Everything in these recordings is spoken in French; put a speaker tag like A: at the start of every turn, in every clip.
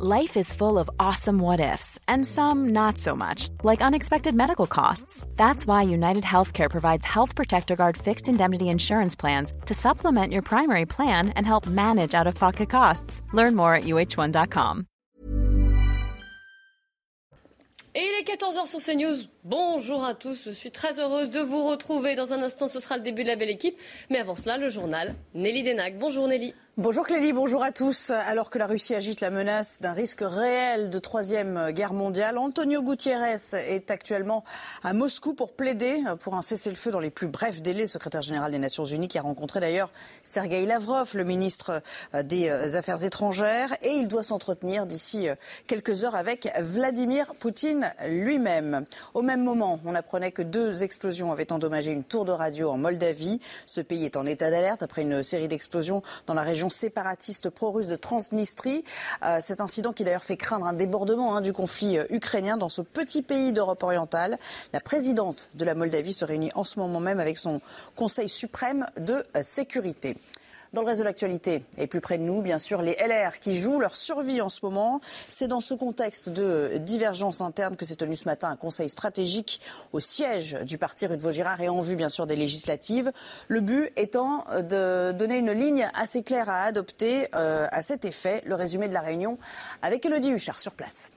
A: Life is full of awesome what ifs, and some not so much, like unexpected medical costs. That's why United Healthcare provides Health Protector Guard fixed indemnity insurance plans to supplement your primary plan and help manage out of pocket costs. Learn more at uh1.com.
B: Et il est 14h sur CNews. Bonjour à tous, je suis très heureuse de vous retrouver. Dans un instant, ce sera le début de la belle équipe. Mais avant cela, le journal. Nelly Denac. Bonjour Nelly.
C: Bonjour Clélie, bonjour à tous. Alors que la Russie agite la menace d'un risque réel de troisième guerre mondiale, Antonio Gutiérrez est actuellement à Moscou pour plaider pour un cessez-le-feu dans les plus brefs délais. Le secrétaire général des Nations Unies qui a rencontré d'ailleurs Sergei Lavrov, le ministre des Affaires étrangères, et il doit s'entretenir d'ici quelques heures avec Vladimir Poutine lui-même. Au même moment, on apprenait que deux explosions avaient endommagé une tour de radio en Moldavie. Ce pays est en état d'alerte après une série d'explosions dans la région séparatiste pro-russe de Transnistrie. Euh, cet incident qui d'ailleurs fait craindre un débordement hein, du conflit euh, ukrainien dans ce petit pays d'Europe orientale. La présidente de la Moldavie se réunit en ce moment même avec son Conseil suprême de euh, sécurité. Dans le reste de l'actualité, et plus près de nous, bien sûr, les LR qui jouent leur survie en ce moment. C'est dans ce contexte de divergence interne que s'est tenu ce matin un conseil stratégique au siège du parti rue de Vaugirard et en vue, bien sûr, des législatives. Le but étant de donner une ligne assez claire à adopter euh, à cet effet. Le résumé de la réunion avec Elodie Huchard sur place.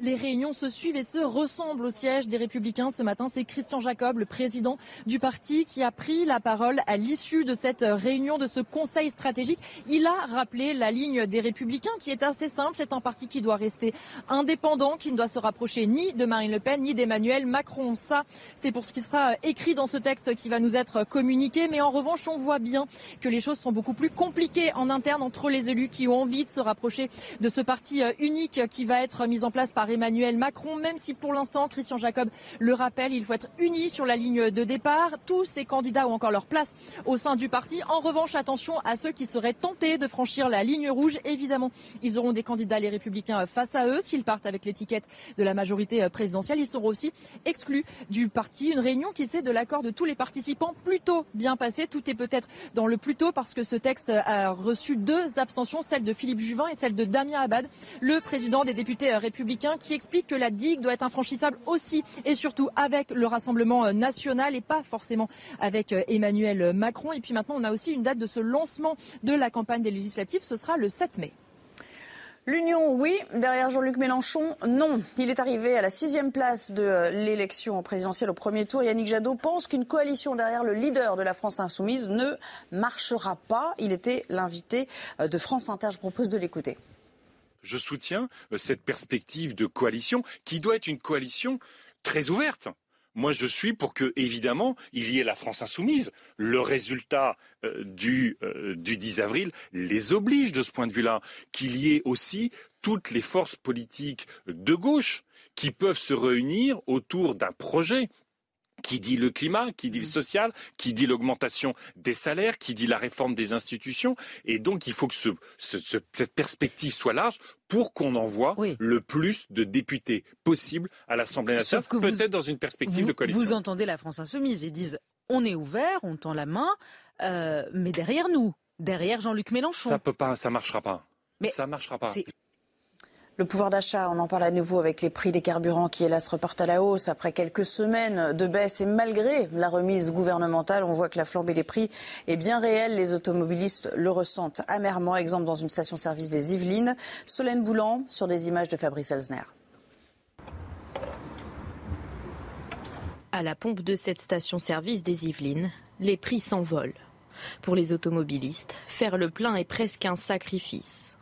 D: Les réunions se suivent et se ressemblent au siège des Républicains. Ce matin, c'est Christian Jacob, le président du parti, qui a pris la parole à l'issue de cette réunion, de ce conseil stratégique. Il a rappelé la ligne des Républicains qui est assez simple. C'est un parti qui doit rester indépendant, qui ne doit se rapprocher ni de Marine Le Pen, ni d'Emmanuel Macron. Ça, c'est pour ce qui sera écrit dans ce texte qui va nous être communiqué. Mais en revanche, on voit bien que les choses sont beaucoup plus compliquées en interne entre les élus qui ont envie de se rapprocher de ce parti unique qui va être mis en place par Emmanuel Macron, même si pour l'instant, Christian Jacob le rappelle, il faut être uni sur la ligne de départ. Tous ces candidats ont encore leur place au sein du parti. En revanche, attention à ceux qui seraient tentés de franchir la ligne rouge. Évidemment, ils auront des candidats, les républicains, face à eux. S'ils partent avec l'étiquette de la majorité présidentielle, ils seront aussi exclus du parti. Une réunion qui s'est de l'accord de tous les participants plutôt bien passée. Tout est peut-être dans le plutôt parce que ce texte a reçu deux abstentions, celle de Philippe Juvin et celle de Damien Abad, le président des députés républicains qui explique que la digue doit être infranchissable aussi et surtout avec le Rassemblement national et pas forcément avec Emmanuel Macron. Et puis maintenant, on a aussi une date de ce lancement de la campagne des législatives. Ce sera le 7 mai.
C: L'Union, oui. Derrière Jean-Luc Mélenchon, non. Il est arrivé à la sixième place de l'élection présidentielle au premier tour. Yannick Jadot pense qu'une coalition derrière le leader de la France insoumise ne marchera pas. Il était l'invité de France Inter. Je propose de l'écouter
E: je soutiens cette perspective de coalition qui doit être une coalition très ouverte. Moi, je suis pour que, évidemment, il y ait la France insoumise. Le résultat du, du 10 avril les oblige de ce point de vue-là. Qu'il y ait aussi toutes les forces politiques de gauche qui peuvent se réunir autour d'un projet qui dit le climat, qui dit le social, qui dit l'augmentation des salaires, qui dit la réforme des institutions. Et donc, il faut que ce, ce, cette perspective soit large pour qu'on envoie oui. le plus de députés possible à l'Assemblée nationale, peut-être dans une perspective
F: vous,
E: de coalition.
F: Vous entendez la France insoumise, ils disent on est ouvert, on tend la main, euh, mais derrière nous, derrière Jean-Luc Mélenchon.
E: Ça peut pas, ça marchera pas. Mais ça marchera pas.
C: Le pouvoir d'achat, on en parle à nouveau avec les prix des carburants qui, hélas, repartent à la hausse après quelques semaines de baisse et malgré la remise gouvernementale, on voit que la flambée des prix est bien réelle. Les automobilistes le ressentent amèrement. Exemple dans une station-service des Yvelines. Solène Boulan sur des images de Fabrice Elsner.
G: À la pompe de cette station-service des Yvelines, les prix s'envolent. Pour les automobilistes, faire le plein est presque un sacrifice.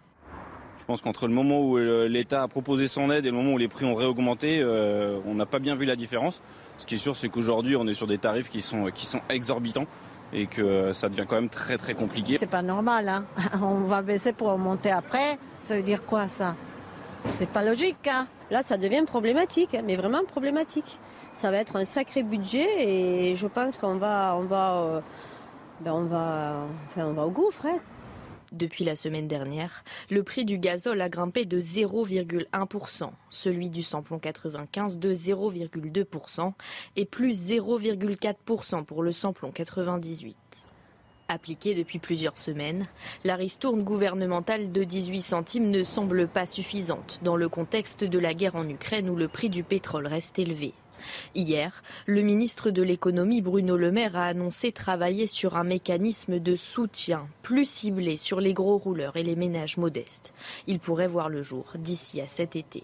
H: Je pense qu'entre le moment où l'État a proposé son aide et le moment où les prix ont réaugmenté, euh, on n'a pas bien vu la différence. Ce qui est sûr, c'est qu'aujourd'hui, on est sur des tarifs qui sont, qui sont exorbitants et que ça devient quand même très très compliqué.
I: C'est pas normal, hein on va baisser pour augmenter après. Ça veut dire quoi ça? C'est pas logique. Hein
J: Là, ça devient problématique, mais vraiment problématique. Ça va être un sacré budget et je pense qu'on va, on va, euh, ben on va, enfin, on va au gouffre. Hein.
G: Depuis la semaine dernière, le prix du gazole a grimpé de 0,1%, celui du samplon 95 de 0,2% et plus 0,4% pour le samplon 98. Appliquée depuis plusieurs semaines, la ristourne gouvernementale de 18 centimes ne semble pas suffisante dans le contexte de la guerre en Ukraine où le prix du pétrole reste élevé. Hier, le ministre de l'économie Bruno Le Maire a annoncé travailler sur un mécanisme de soutien plus ciblé sur les gros rouleurs et les ménages modestes. Il pourrait voir le jour d'ici à cet été.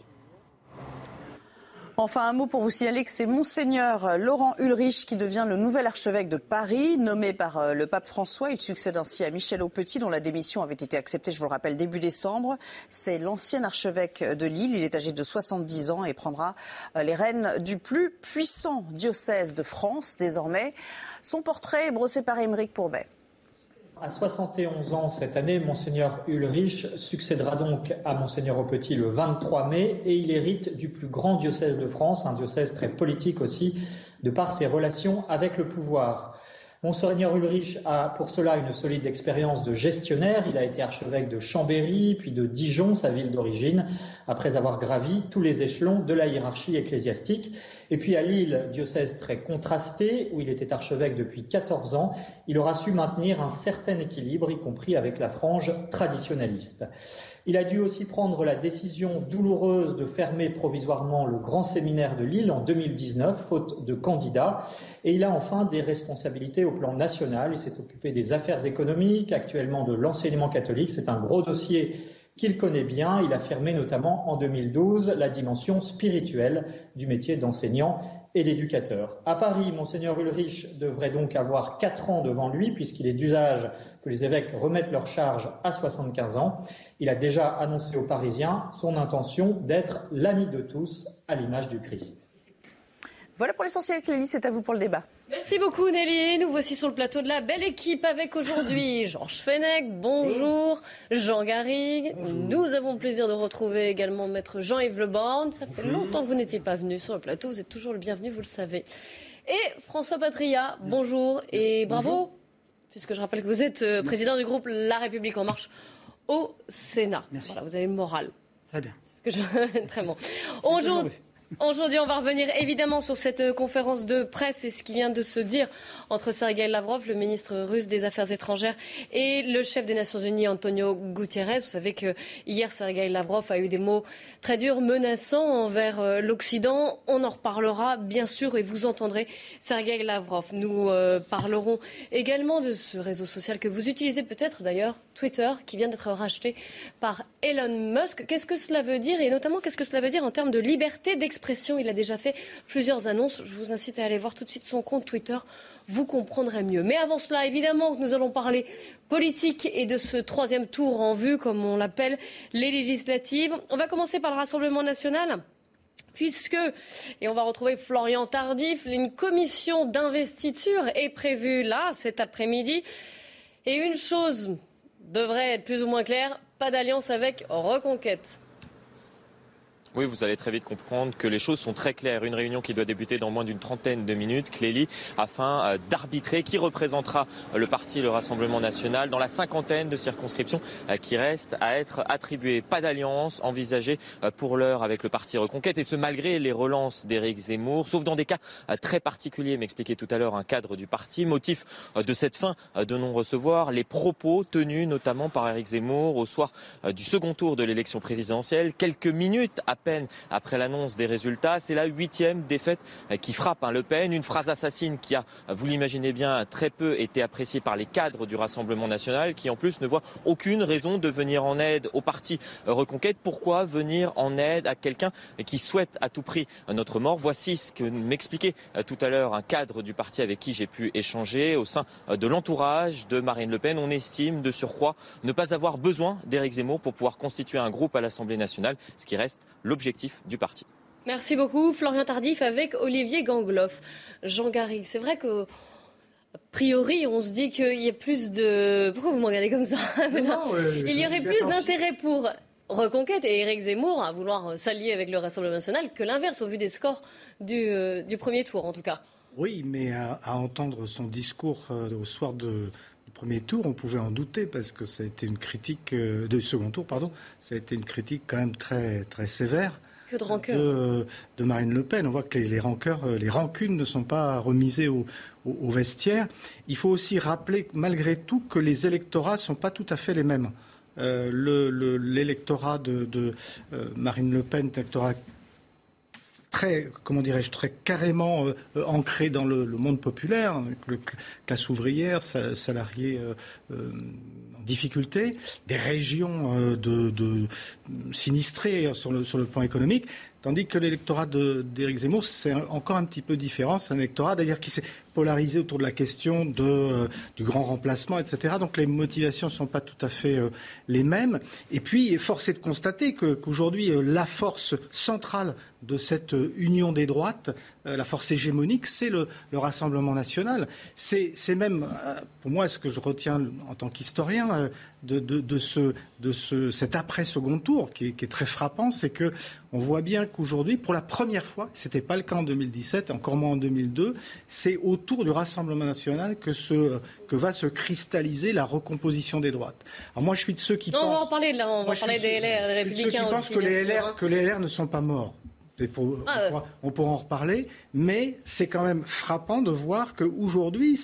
C: Enfin, un mot pour vous signaler que c'est Monseigneur Laurent Ulrich qui devient le nouvel archevêque de Paris, nommé par euh, le pape François. Il succède ainsi à Michel Aupetit, dont la démission avait été acceptée, je vous le rappelle, début décembre. C'est l'ancien archevêque de Lille. Il est âgé de 70 ans et prendra euh, les rênes du plus puissant diocèse de France désormais. Son portrait est brossé par Émeric Pourbet.
K: À 71 ans cette année, Monseigneur Ulrich succédera donc à Monseigneur Aupetit le 23 mai et il hérite du plus grand diocèse de France, un diocèse très politique aussi, de par ses relations avec le pouvoir. Monseigneur Ulrich a pour cela une solide expérience de gestionnaire. Il a été archevêque de Chambéry, puis de Dijon, sa ville d'origine, après avoir gravi tous les échelons de la hiérarchie ecclésiastique. Et puis à Lille, diocèse très contrasté, où il était archevêque depuis 14 ans, il aura su maintenir un certain équilibre, y compris avec la frange traditionnaliste. Il a dû aussi prendre la décision douloureuse de fermer provisoirement le grand séminaire de Lille en 2019, faute de candidats. Et il a enfin des responsabilités au plan national. Il s'est occupé des affaires économiques, actuellement de l'enseignement catholique. C'est un gros dossier qu'il connaît bien. Il a notamment en 2012 la dimension spirituelle du métier d'enseignant et d'éducateur. À Paris, Monseigneur Ulrich devrait donc avoir quatre ans devant lui, puisqu'il est d'usage que les évêques remettent leur charge à 75 ans. Il a déjà annoncé aux Parisiens son intention d'être l'ami de tous à l'image du Christ.
C: Voilà pour l'essentiel, Clélie, c'est à vous pour le débat.
B: Merci beaucoup Nelly. Nous voici sur le plateau de la belle équipe avec aujourd'hui Georges Fenech, bonjour, Jean Garrigue. Nous avons le plaisir de retrouver également maître Jean-Yves Leborne. Ça fait longtemps que vous n'étiez pas venu sur le plateau, vous êtes toujours le bienvenu, vous le savez. Et François Patria, bonjour et bravo, puisque je rappelle que vous êtes euh, président du groupe La République en marche au Sénat.
L: Merci.
B: Voilà, vous avez le moral.
L: Très bien.
B: Ce que je- Très bon. Aujourd'hui, Aujourd'hui, on va revenir évidemment sur cette euh, conférence de presse et ce qui vient de se dire entre Sergei Lavrov, le ministre russe des Affaires étrangères, et le chef des Nations Unies, Antonio Guterres. Vous savez que hier, Sergei Lavrov a eu des mots très durs, menaçants envers euh, l'Occident. On en reparlera, bien sûr, et vous entendrez Sergei Lavrov. Nous euh, parlerons également de ce réseau social que vous utilisez peut-être d'ailleurs, Twitter, qui vient d'être racheté par Elon Musk. Qu'est-ce que cela veut dire? Et notamment qu'est-ce que cela veut dire en termes de liberté d'expression? Il a déjà fait plusieurs annonces. Je vous incite à aller voir tout de suite son compte Twitter. Vous comprendrez mieux. Mais avant cela, évidemment, nous allons parler politique et de ce troisième tour en vue, comme on l'appelle, les législatives. On va commencer par le Rassemblement national puisque, et on va retrouver Florian Tardif, une commission d'investiture est prévue là, cet après-midi. Et une chose devrait être plus ou moins claire, pas d'alliance avec Reconquête.
M: Oui, vous allez très vite comprendre que les choses sont très claires. Une réunion qui doit débuter dans moins d'une trentaine de minutes, Clélie, afin euh, d'arbitrer qui représentera le parti et le Rassemblement national dans la cinquantaine de circonscriptions euh, qui restent à être attribuées. Pas d'alliance envisagée euh, pour l'heure avec le parti Reconquête, et ce malgré les relances d'Éric Zemmour, sauf dans des cas très particuliers, m'expliquait tout à l'heure un cadre du parti. Motif de cette fin de non-recevoir, les propos tenus notamment par Éric Zemmour au soir du second tour de l'élection présidentielle, quelques minutes à après l'annonce des résultats. C'est la huitième défaite qui frappe hein, Le Pen. Une phrase assassine qui a, vous l'imaginez bien, très peu été appréciée par les cadres du Rassemblement national, qui en plus ne voient aucune raison de venir en aide au parti Reconquête. Pourquoi venir en aide à quelqu'un qui souhaite à tout prix notre mort? Voici ce que m'expliquait tout à l'heure un cadre du parti avec qui j'ai pu échanger au sein de l'entourage de Marine Le Pen. On estime de surcroît ne pas avoir besoin d'Éric Zemmour pour pouvoir constituer un groupe à l'Assemblée nationale, ce qui reste l'objectif du parti.
B: Merci beaucoup, Florian Tardif, avec Olivier Gangloff. Jean Garrigue, c'est vrai que. A priori, on se dit qu'il y a plus de. Pourquoi vous me regardez comme ça?
L: Non, ouais,
B: Il y aurait plus d'intérêt pour Reconquête et Éric Zemmour à vouloir s'allier avec le Rassemblement national que l'inverse, au vu des scores du, euh, du premier tour, en tout cas.
L: Oui, mais à, à entendre son discours euh, au soir de, premier tour, on pouvait en douter parce que ça a été une critique euh, de second tour, pardon, ça a été une critique quand même très très sévère. de, Marine Le Pen. On voit que les, rancœurs, les rancunes ne sont pas remisées au, vestiaire. Il faut aussi rappeler malgré tout que les électorats ne sont pas tout à fait les mêmes. l'électorat de, Marine Le Pen, électorat très, comment dirais-je, très carrément euh, euh, ancré dans le, monde populaire, le, classe ouvrière, salariés euh, en difficulté, des régions de, sinistrées sur le, sur le plan économique. Tandis que l'électorat d'Éric Zemmour, c'est encore un petit peu différent. C'est un électorat d'ailleurs qui s'est polarisé autour de la question euh, du grand remplacement, etc. Donc les motivations ne sont pas tout à fait euh, les mêmes. Et puis, force est de constater qu'aujourd'hui, euh, la force centrale de cette union des droites, la force hégémonique, c'est le, Rassemblement national. C'est même, pour moi, ce que je retiens en tant qu'historien de, de, ce, de ce, cet après-second tour, qui est, très frappant, c'est que on voit bien qu'aujourd'hui, pour la première fois, ce n'était pas le cas en 2017, encore moins en 2002, c'est au autour du Rassemblement national que, que va se cristalliser la recomposition des droites. Alors moi, je suis de ceux qui
B: non,
L: pensent...
B: On va en parler, là, on va parler des LR, des Républicains
L: aussi. Je que, les LR, hein. que les LR ne sont pas morts. Pour, ah, on, pourra, en reparler, mais c'est quand même frappant de voir qu'aujourd'hui,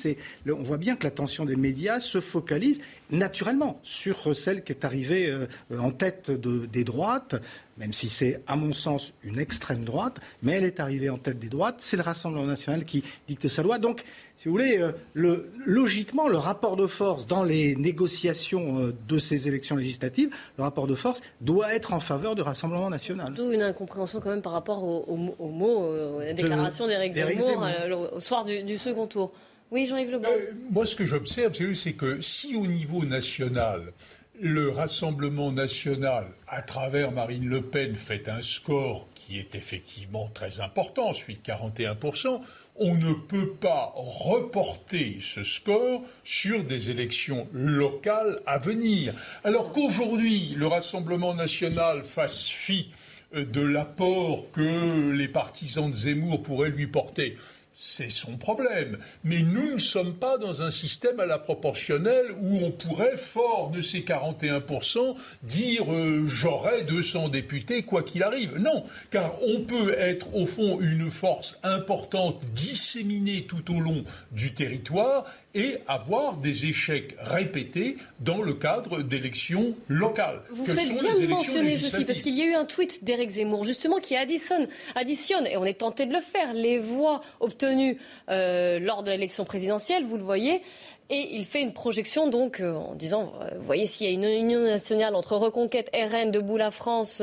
L: on voit bien que l'attention des médias se focalise naturellement sur celle qui est arrivée euh, en tête des droites, même si c'est, à mon sens, une extrême droite, mais elle est arrivée en tête des droites. C'est le Rassemblement national qui dicte sa loi. Donc, si vous voulez, euh, logiquement, le rapport de force dans les négociations euh, de ces élections législatives, le rapport de force doit être en faveur du Rassemblement national.
B: D'où une incompréhension quand même par rapport aux, mots, à la déclaration d'Éric Zemmour, au soir du second tour. Oui, Jean-Yves. Euh,
N: moi, ce que j'observe, c'est que si au niveau national, le Rassemblement national, à travers Marine Le Pen, fait un score qui est effectivement très important, celui de 41%, on ne peut pas reporter ce score sur des élections locales à venir. Alors qu'aujourd'hui, le Rassemblement national fasse fi euh, de l'apport que les partisans de Zemmour pourraient lui porter c'est son problème. Mais nous ne sommes pas dans un système à la proportionnelle où on pourrait, fort de ces 41%, dire euh, j'aurai 200 députés quoi qu'il arrive. Non, car on peut être au fond une force importante disséminée tout au long du territoire et avoir des échecs répétés dans le cadre d'élections locales.
B: Vous faites bien de mentionner ceci, parce qu'il y a eu un tweet d'Éric Zemmour, justement, qui additionne, additionne, et on est tenté de le faire, les voix obtenues euh, lors de l'élection présidentielle, vous le voyez, et il fait une projection donc euh, en disant, euh, vous voyez, s'il y a une union nationale entre Reconquête, RN, Debout la France,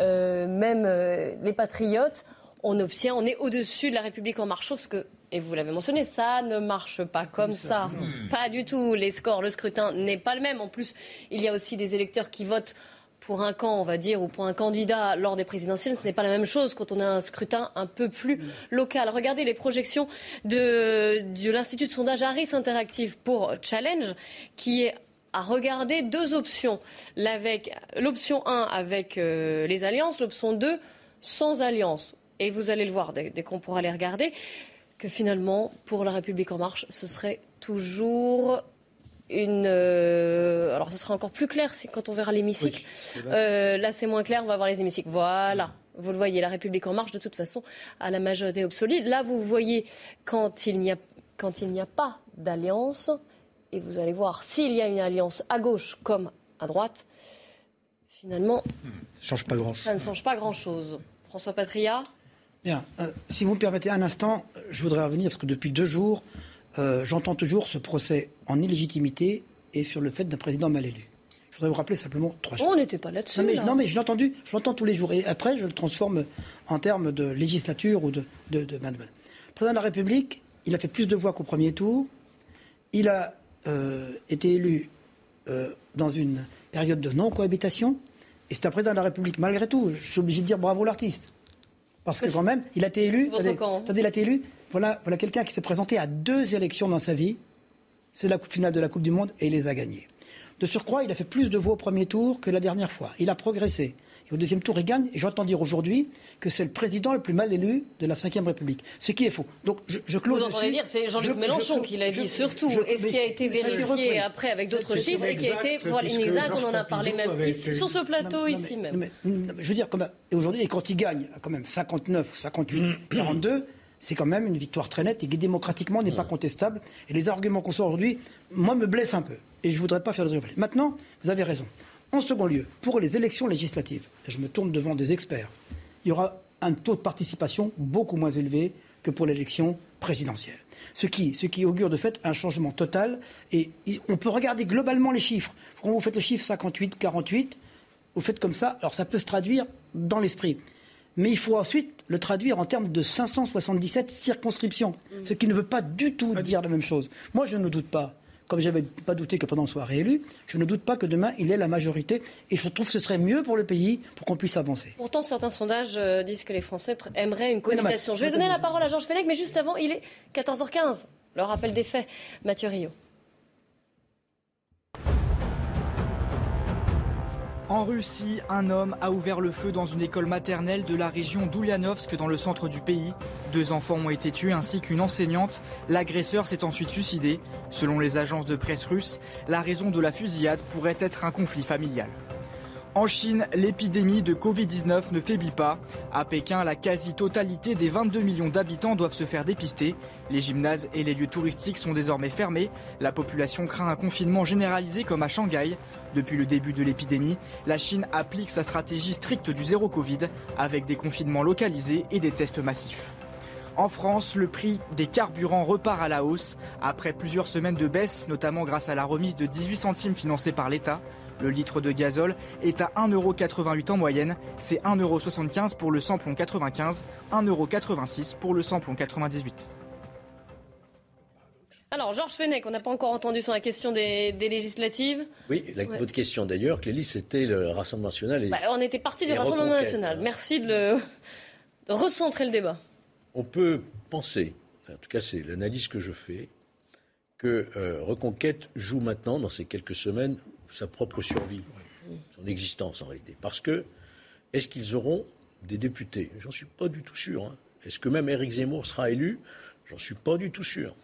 B: même les Patriotes, on obtient, on est au-dessus de la République en marche, sauf que et vous l'avez mentionné, ça ne marche pas comme ça. Pas du tout. Les scores, le scrutin n'est pas le même. En plus, il y a aussi des électeurs qui votent pour un camp, on va dire, ou pour un candidat lors des présidentielles, ce n'est pas la même chose quand on a un scrutin un peu plus local. Regardez les projections de, de l'Institut de sondage Harris Interactive pour Challenge, qui est à regarder deux options. L'option 1 avec euh, les alliances, l'option 2 sans alliance. Et vous allez le voir dès qu'on pourra les regarder que finalement, pour La République en marche, ce serait toujours une. Euh, alors, ce sera encore plus clair quand on verra l'hémicycle. Euh, là, c'est moins clair, on va voir les hémicycles. Voilà. Vous le voyez, La République en marche, de toute façon, à la majorité absolue. Là, vous voyez quand il n'y a, quand il n'y a pas d'alliance, et vous allez voir s'il y a une alliance à gauche comme à droite, finalement.
L: Ça, change pas grand
B: ça ne change pas grand-chose. François Patria
O: Bien. Euh, si vous me permettez un instant, je voudrais revenir, parce que depuis deux jours, euh, j'entends toujours ce procès en illégitimité et sur le fait d'un président mal élu. Je voudrais vous rappeler simplement trois choses.
B: on n'était pas là-dessus.
O: Non, mais, non, mais je l'ai entendu, je l'entends tous les jours. Et après, je le transforme en termes de législature ou de, de, de Le président de la République, il a fait plus de voix qu'au premier tour. Il a euh, été élu dans une période de non-cohabitation. Et c'est un président de la République, malgré tout. Je suis obligé de dire bravo l'artiste. Parce que quand même, il a été élu. Attendez, il a été élu. Voilà, voilà quelqu'un qui s'est présenté à deux élections dans sa vie. C'est la finale de la Coupe du Monde et il les a gagnées. De surcroît, il a fait plus de voix au premier tour que la dernière fois. Il a progressé. Au deuxième tour, il gagne. Et j'entends dire aujourd'hui que c'est le président le plus mal élu de la Ve République. Ce qui est faux. Donc, je, je close
B: Vous entendez dire, c'est Jean-Luc
O: Je-
B: Mélenchon
O: je-
B: qui l'a dit
O: je-
B: surtout,
O: je-
B: et ce qui a été vérifié après avec d'autres chiffres, et qui a été voilà, inexact, on en a parlé même ici, sur ce plateau,
O: Non,
B: ici
O: non,
B: même.
O: mais- non, mais je veux dire, comme, et aujourd'hui, et quand il gagne quand même 59, 58, 42, c'est quand même une victoire très nette et qui démocratiquement n'est pas contestable. Et les arguments qu'on sort aujourd'hui, moi, me blessent un peu. Et je ne voudrais pas faire de réflexion. Maintenant, vous avez raison. En second lieu, pour les élections législatives, et je me tourne devant des experts, il y aura un taux de participation beaucoup moins élevé que pour l'élection présidentielle. Ce qui, ce qui augure de fait un changement total. Et on peut regarder globalement les chiffres. Quand vous faites le chiffre 58, 48, vous faites comme ça, alors ça peut se traduire dans l'esprit. Mais il faut ensuite le traduire en termes de 577 circonscriptions, ce qui ne veut pas du tout dire la même chose. Moi, je ne doute pas, comme je n'avais pas douté que pendant soit réélu, je ne doute pas que demain, il ait la majorité. Et je trouve que ce serait mieux pour le pays pour qu'on puisse avancer.
B: Pourtant, certains sondages euh, disent que les Français aimeraient une cohabitation. Je vais donner la parole à Georges Fenech, mais juste avant, il est 14h15. Le rappel des faits. Mathieu Rio.
P: En Russie, un homme a ouvert le feu dans une école maternelle de la région d'Ulyanovsk dans le centre du pays. Deux enfants ont été tués ainsi qu'une enseignante. L'agresseur s'est ensuite suicidé. Selon les agences de presse russes, la raison de la fusillade pourrait être un conflit familial. En Chine, l'épidémie de Covid-19 ne faiblit pas. À Pékin, la quasi-totalité des 22 millions d'habitants doivent se faire dépister. Les gymnases et les lieux touristiques sont désormais fermés. La population craint un confinement généralisé comme à Shanghai. Depuis le début de l'épidémie, la Chine applique sa stratégie stricte du zéro Covid avec des confinements localisés et des tests massifs. En France, le prix des carburants repart à la hausse. Après plusieurs semaines de baisse, notamment grâce à la remise de 18 centimes financée par l'État, le litre de gazole est à 1,88€ en moyenne. C'est 1,75€ pour le samplon 95, 1,86€ pour le samplon 98.
B: Alors, Georges Fenech, on n'a pas encore entendu sur la question des, des législatives.
Q: Oui, la-
B: Ouais.
Q: votre question d'ailleurs, Clélie, c'était le Rassemblement national. Et
B: Bah, on était parti du Rassemblement national.
Q: hein.
B: Merci de, le, de recentrer le débat.
Q: On peut penser, en tout cas c'est l'analyse que je fais, que euh, Reconquête joue maintenant, dans ces quelques semaines, sa propre survie, son existence en réalité. Parce que, est-ce qu'ils auront des députés? J'en suis pas du tout sûr. hein. Est-ce que même Éric Zemmour sera élu? J'en suis pas du tout sûr.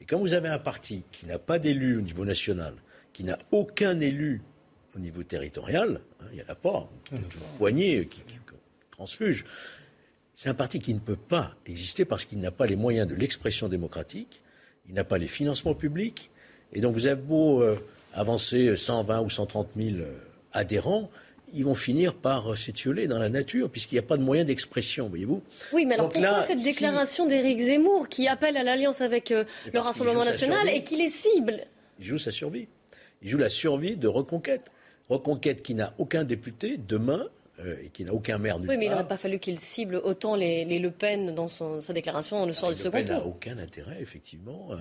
Q: Et quand vous avez un parti qui n'a pas d'élu au niveau national, qui n'a aucun élu au niveau territorial, hein, il n'y en a pas, une poignée qui, qui- qui transfuge, c'est un parti qui ne peut pas exister parce qu'il n'a pas les moyens de l'expression démocratique, il n'a pas les financements publics, et donc vous avez beau euh, avancer 120 ou 130 000 euh, adhérents, ils vont finir par euh, s'étioler dans la nature puisqu'il n'y a pas de moyens d'expression, voyez-vous.
B: Oui, mais alors
Q: Donc
B: pourquoi
Q: là,
B: cette
Q: si-
B: déclaration d'Éric Zemmour qui appelle à l'alliance avec euh, le
Q: parce qu'il
B: Rassemblement national et qui les cible?
Q: Il joue sa survie. Il joue la survie de Reconquête. Reconquête qui n'a aucun député demain euh, et qui n'a aucun maire nulle
B: Oui, mais il n'aurait pas fallu qu'il cible autant les, les Le Pen dans son- sa déclaration le soir du
Q: Le
B: second
Q: Pen n'a aucun intérêt, effectivement, à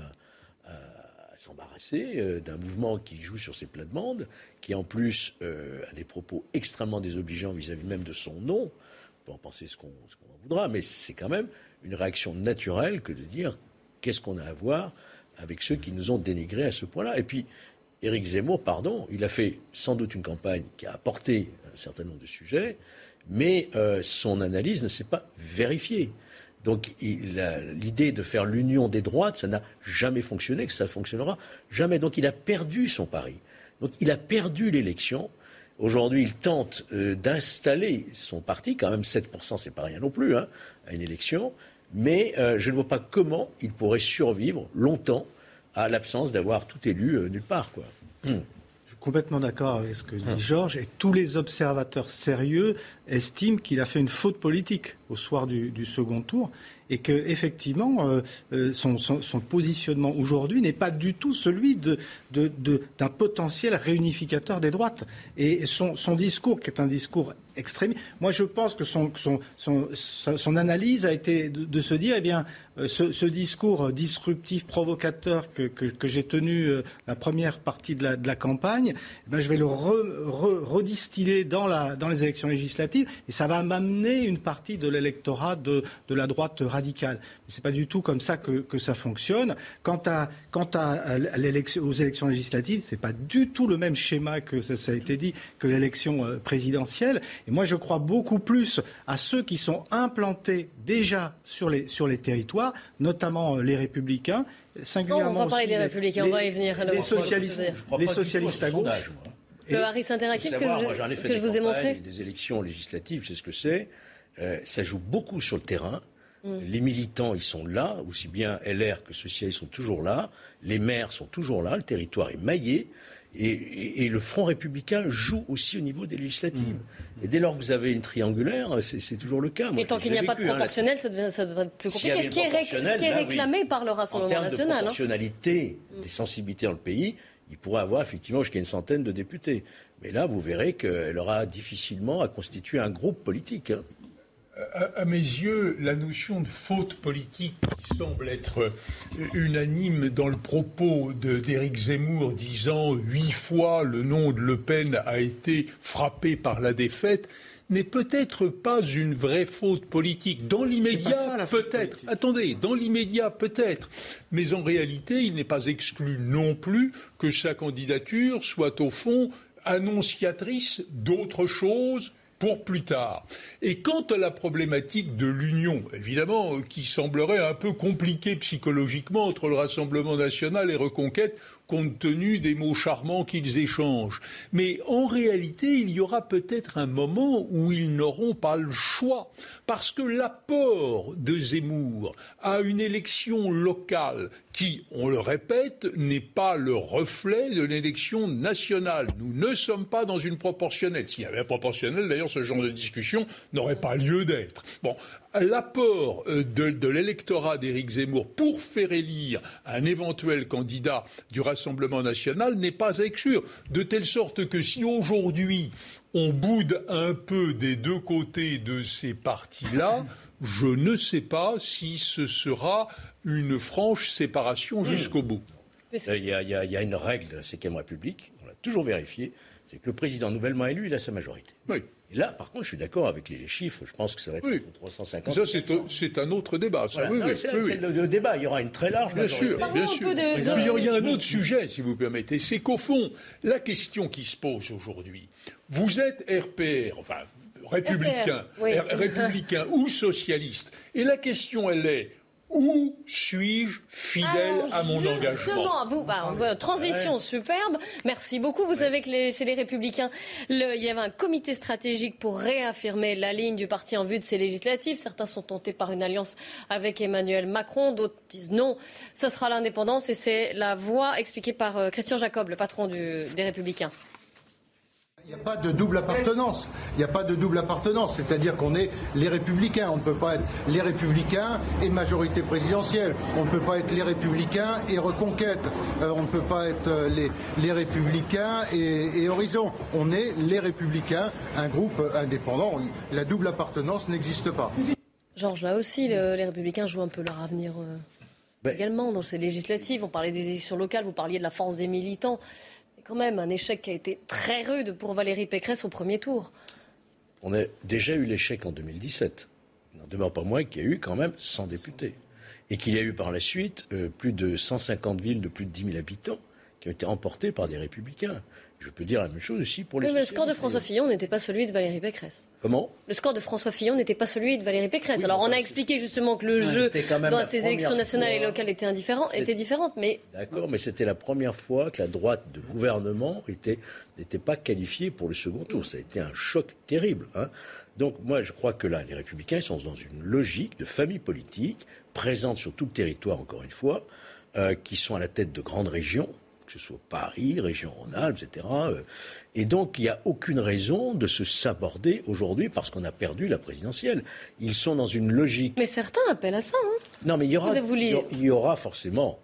Q: s'embarrasser euh, d'un mouvement qui joue sur ses plates-bandes, qui en plus euh, a des propos extrêmement désobligeants vis-à-vis même de son nom. On peut en penser ce qu'on en voudra, mais c'est quand même une réaction naturelle que de dire qu'est-ce qu'on a à voir avec ceux qui nous ont dénigrés à ce point-là. Et puis, Éric Zemmour, pardon, il a fait sans doute une campagne qui a apporté un certain nombre de sujets, mais euh, son analyse ne s'est pas vérifiée. Donc l'idée de faire l'union des droites, ça n'a jamais fonctionné, que ça ne fonctionnera jamais. Donc il a perdu son pari. Donc il a perdu l'élection. Aujourd'hui, il tente euh, d'installer son parti, quand même 7%, c'est pas rien non plus, hein, à une élection. Mais euh, je ne vois pas comment il pourrait survivre longtemps à l'absence d'avoir tout élu euh, nulle part. Quoi.
L: Suis complètement d'accord avec ce que dit Georges. Et tous les observateurs sérieux estiment qu'il a fait une faute politique au soir du, du second tour et que effectivement euh, euh, son, son- son positionnement aujourd'hui n'est pas du tout celui de- de- de- d'un potentiel réunificateur des droites. Et son, son discours, qui est un discours Moi, je pense que son, analyse a été de, se dire, eh bien, euh, ce, discours disruptif, provocateur que, j'ai tenu euh, la première partie de la, campagne, eh ben, je vais le redistiller dans, les élections législatives et ça va m'amener une partie de l'électorat de, la droite radicale. Ce n'est pas du tout comme ça que, ça fonctionne. Quant, aux élections législatives, ce n'est pas du tout le même schéma que ça, ça a été dit que l'élection euh, présidentielle. Et moi, je crois beaucoup plus à ceux qui sont implantés déjà sur les, sur les territoires, notamment euh, les républicains, singulièrement.
B: on va parler des républicains, on va y venir.
L: les socialistes, les socialistes à gauche.
B: Le Harris Interactive que, je, vous ai montré
Q: Des élections législatives, c'est ce que c'est. Euh, ça joue beaucoup sur le terrain. Mm. Les militants, ils sont là, aussi bien LR que Socialistes ils sont toujours là. Les maires sont toujours là. Le territoire est maillé. Et, le Front républicain joue aussi au niveau des législatives. Et dès lors que vous avez une triangulaire, c'est toujours le cas.
B: Mais tant qu'il n'y a pas de hein, proportionnel, ça, devrait, être plus compliqué. ce qui est, bah réclamé par le Rassemblement
Q: en
B: national.
Q: En hein. proportionnalité mm. des sensibilités dans le pays, il pourrait avoir effectivement jusqu'à une centaine de députés. Mais là, vous verrez qu'elle aura difficilement à constituer un groupe politique. Hein
N: à, mes yeux, la notion de faute politique qui semble être unanime dans le propos d'Éric Zemmour disant huit fois le nom de Le Pen a été frappé par la défaite n'est peut-être pas une vraie faute politique. Dans l'immédiat, peut-être. Attendez, dans l'immédiat, peut-être. Mais en réalité, il n'est pas exclu non plus que sa candidature soit au fond annonciatrice d'autre chose pour plus tard. Et quant à la problématique de l'union, évidemment, euh, qui semblerait un peu compliquée psychologiquement entre le Rassemblement national et Reconquête, compte tenu des mots charmants qu'ils échangent. Mais en réalité, il y aura peut-être un moment où ils n'auront pas le choix, parce que l'apport de Zemmour à une élection locale qui, on le répète, n'est pas le reflet de l'élection nationale. Nous ne sommes pas dans une proportionnelle. S'il y avait un proportionnel, d'ailleurs, ce genre de discussion n'aurait pas lieu d'être. Bon, l'apport euh, de, l'électorat d'Éric Zemmour pour faire élire un éventuel candidat du Rassemblement national n'est pas à exclure. De telle sorte que si aujourd'hui on boude un peu des deux côtés de ces partis-là, je ne sais pas si ce sera une franche séparation jusqu'au bout.
Q: Il y, a, une règle de la Ve République, on l'a toujours vérifié, c'est que le président nouvellement élu, il a sa majorité.
N: Oui.
Q: Et là, par contre, je suis d'accord avec les, chiffres. Je pense que ça va être
N: oui.
Q: 350.
N: Ça, c'est un autre débat. Ça. Oui, oui,
Q: c'est le, débat. Il y aura une très large.
N: Bien sûr, bien sûr. Il y a un autre sujet, si vous permettez. C'est qu'au fond, la question qui se pose aujourd'hui, vous êtes RPR, enfin républicain, républicain ou socialiste, et la question, elle est où suis-je fidèle à mon engagement?
B: vous, bah, transition superbe. Merci beaucoup. Vous savez que chez les Républicains, il y avait un comité stratégique pour réaffirmer la ligne du parti en vue de ces législatives. Certains sont tentés par une alliance avec Emmanuel Macron, d'autres disent non, ce sera l'indépendance et c'est la voie expliquée par euh, Christian Jacob, le patron des Républicains.
R: Il n'y a pas de double appartenance. Il n'y a pas de double appartenance. C'est-à-dire qu'on est les républicains. On ne peut pas être les républicains et majorité présidentielle. On ne peut pas être les républicains et reconquête. Euh, on ne peut pas être euh, les, les républicains et, horizon. On est les républicains, un groupe indépendant. La double appartenance n'existe pas.
B: Georges, là aussi, les républicains jouent un peu leur avenir. Euh, ben également dans ces législatives, on parlait des élections locales, vous parliez de la force des militants quand même un échec qui a été très rude pour Valérie Pécresse au premier tour.
Q: On a déjà eu l'échec en 2017. Il n'en demeure pas moins qu'il y a eu quand même 100 députés. Et qu'il y a eu par la suite euh, plus de 150 villes de plus de 10 000 habitants qui ont été emportées par des républicains. Je peux dire la même chose aussi pour les.
B: mais le score de François Fillon n'était pas celui de Valérie Pécresse.
Q: Comment?
B: Le score de François Fillon n'était pas celui de Valérie Pécresse. Alors on a expliqué justement que le jeu dans ces élections nationales et locales était indifférent, était différente, mais.
Q: D'accord, mais c'était la première fois que la droite de gouvernement n'était pas qualifiée pour le second tour. Ça a été un choc terrible. Hein. Donc moi, je crois que là, les Républicains sont dans une logique de famille politique présente sur tout le territoire, encore une fois, euh, qui sont à la tête de grandes régions que ce soit Paris, région Rhône-Alpes, etc. Euh. Et donc, il n'y a aucune raison de se saborder aujourd'hui parce qu'on a perdu la présidentielle. Ils sont dans une logique.
B: Mais certains appellent à ça. Hein.
Q: non, mais il y aura, il y aura forcément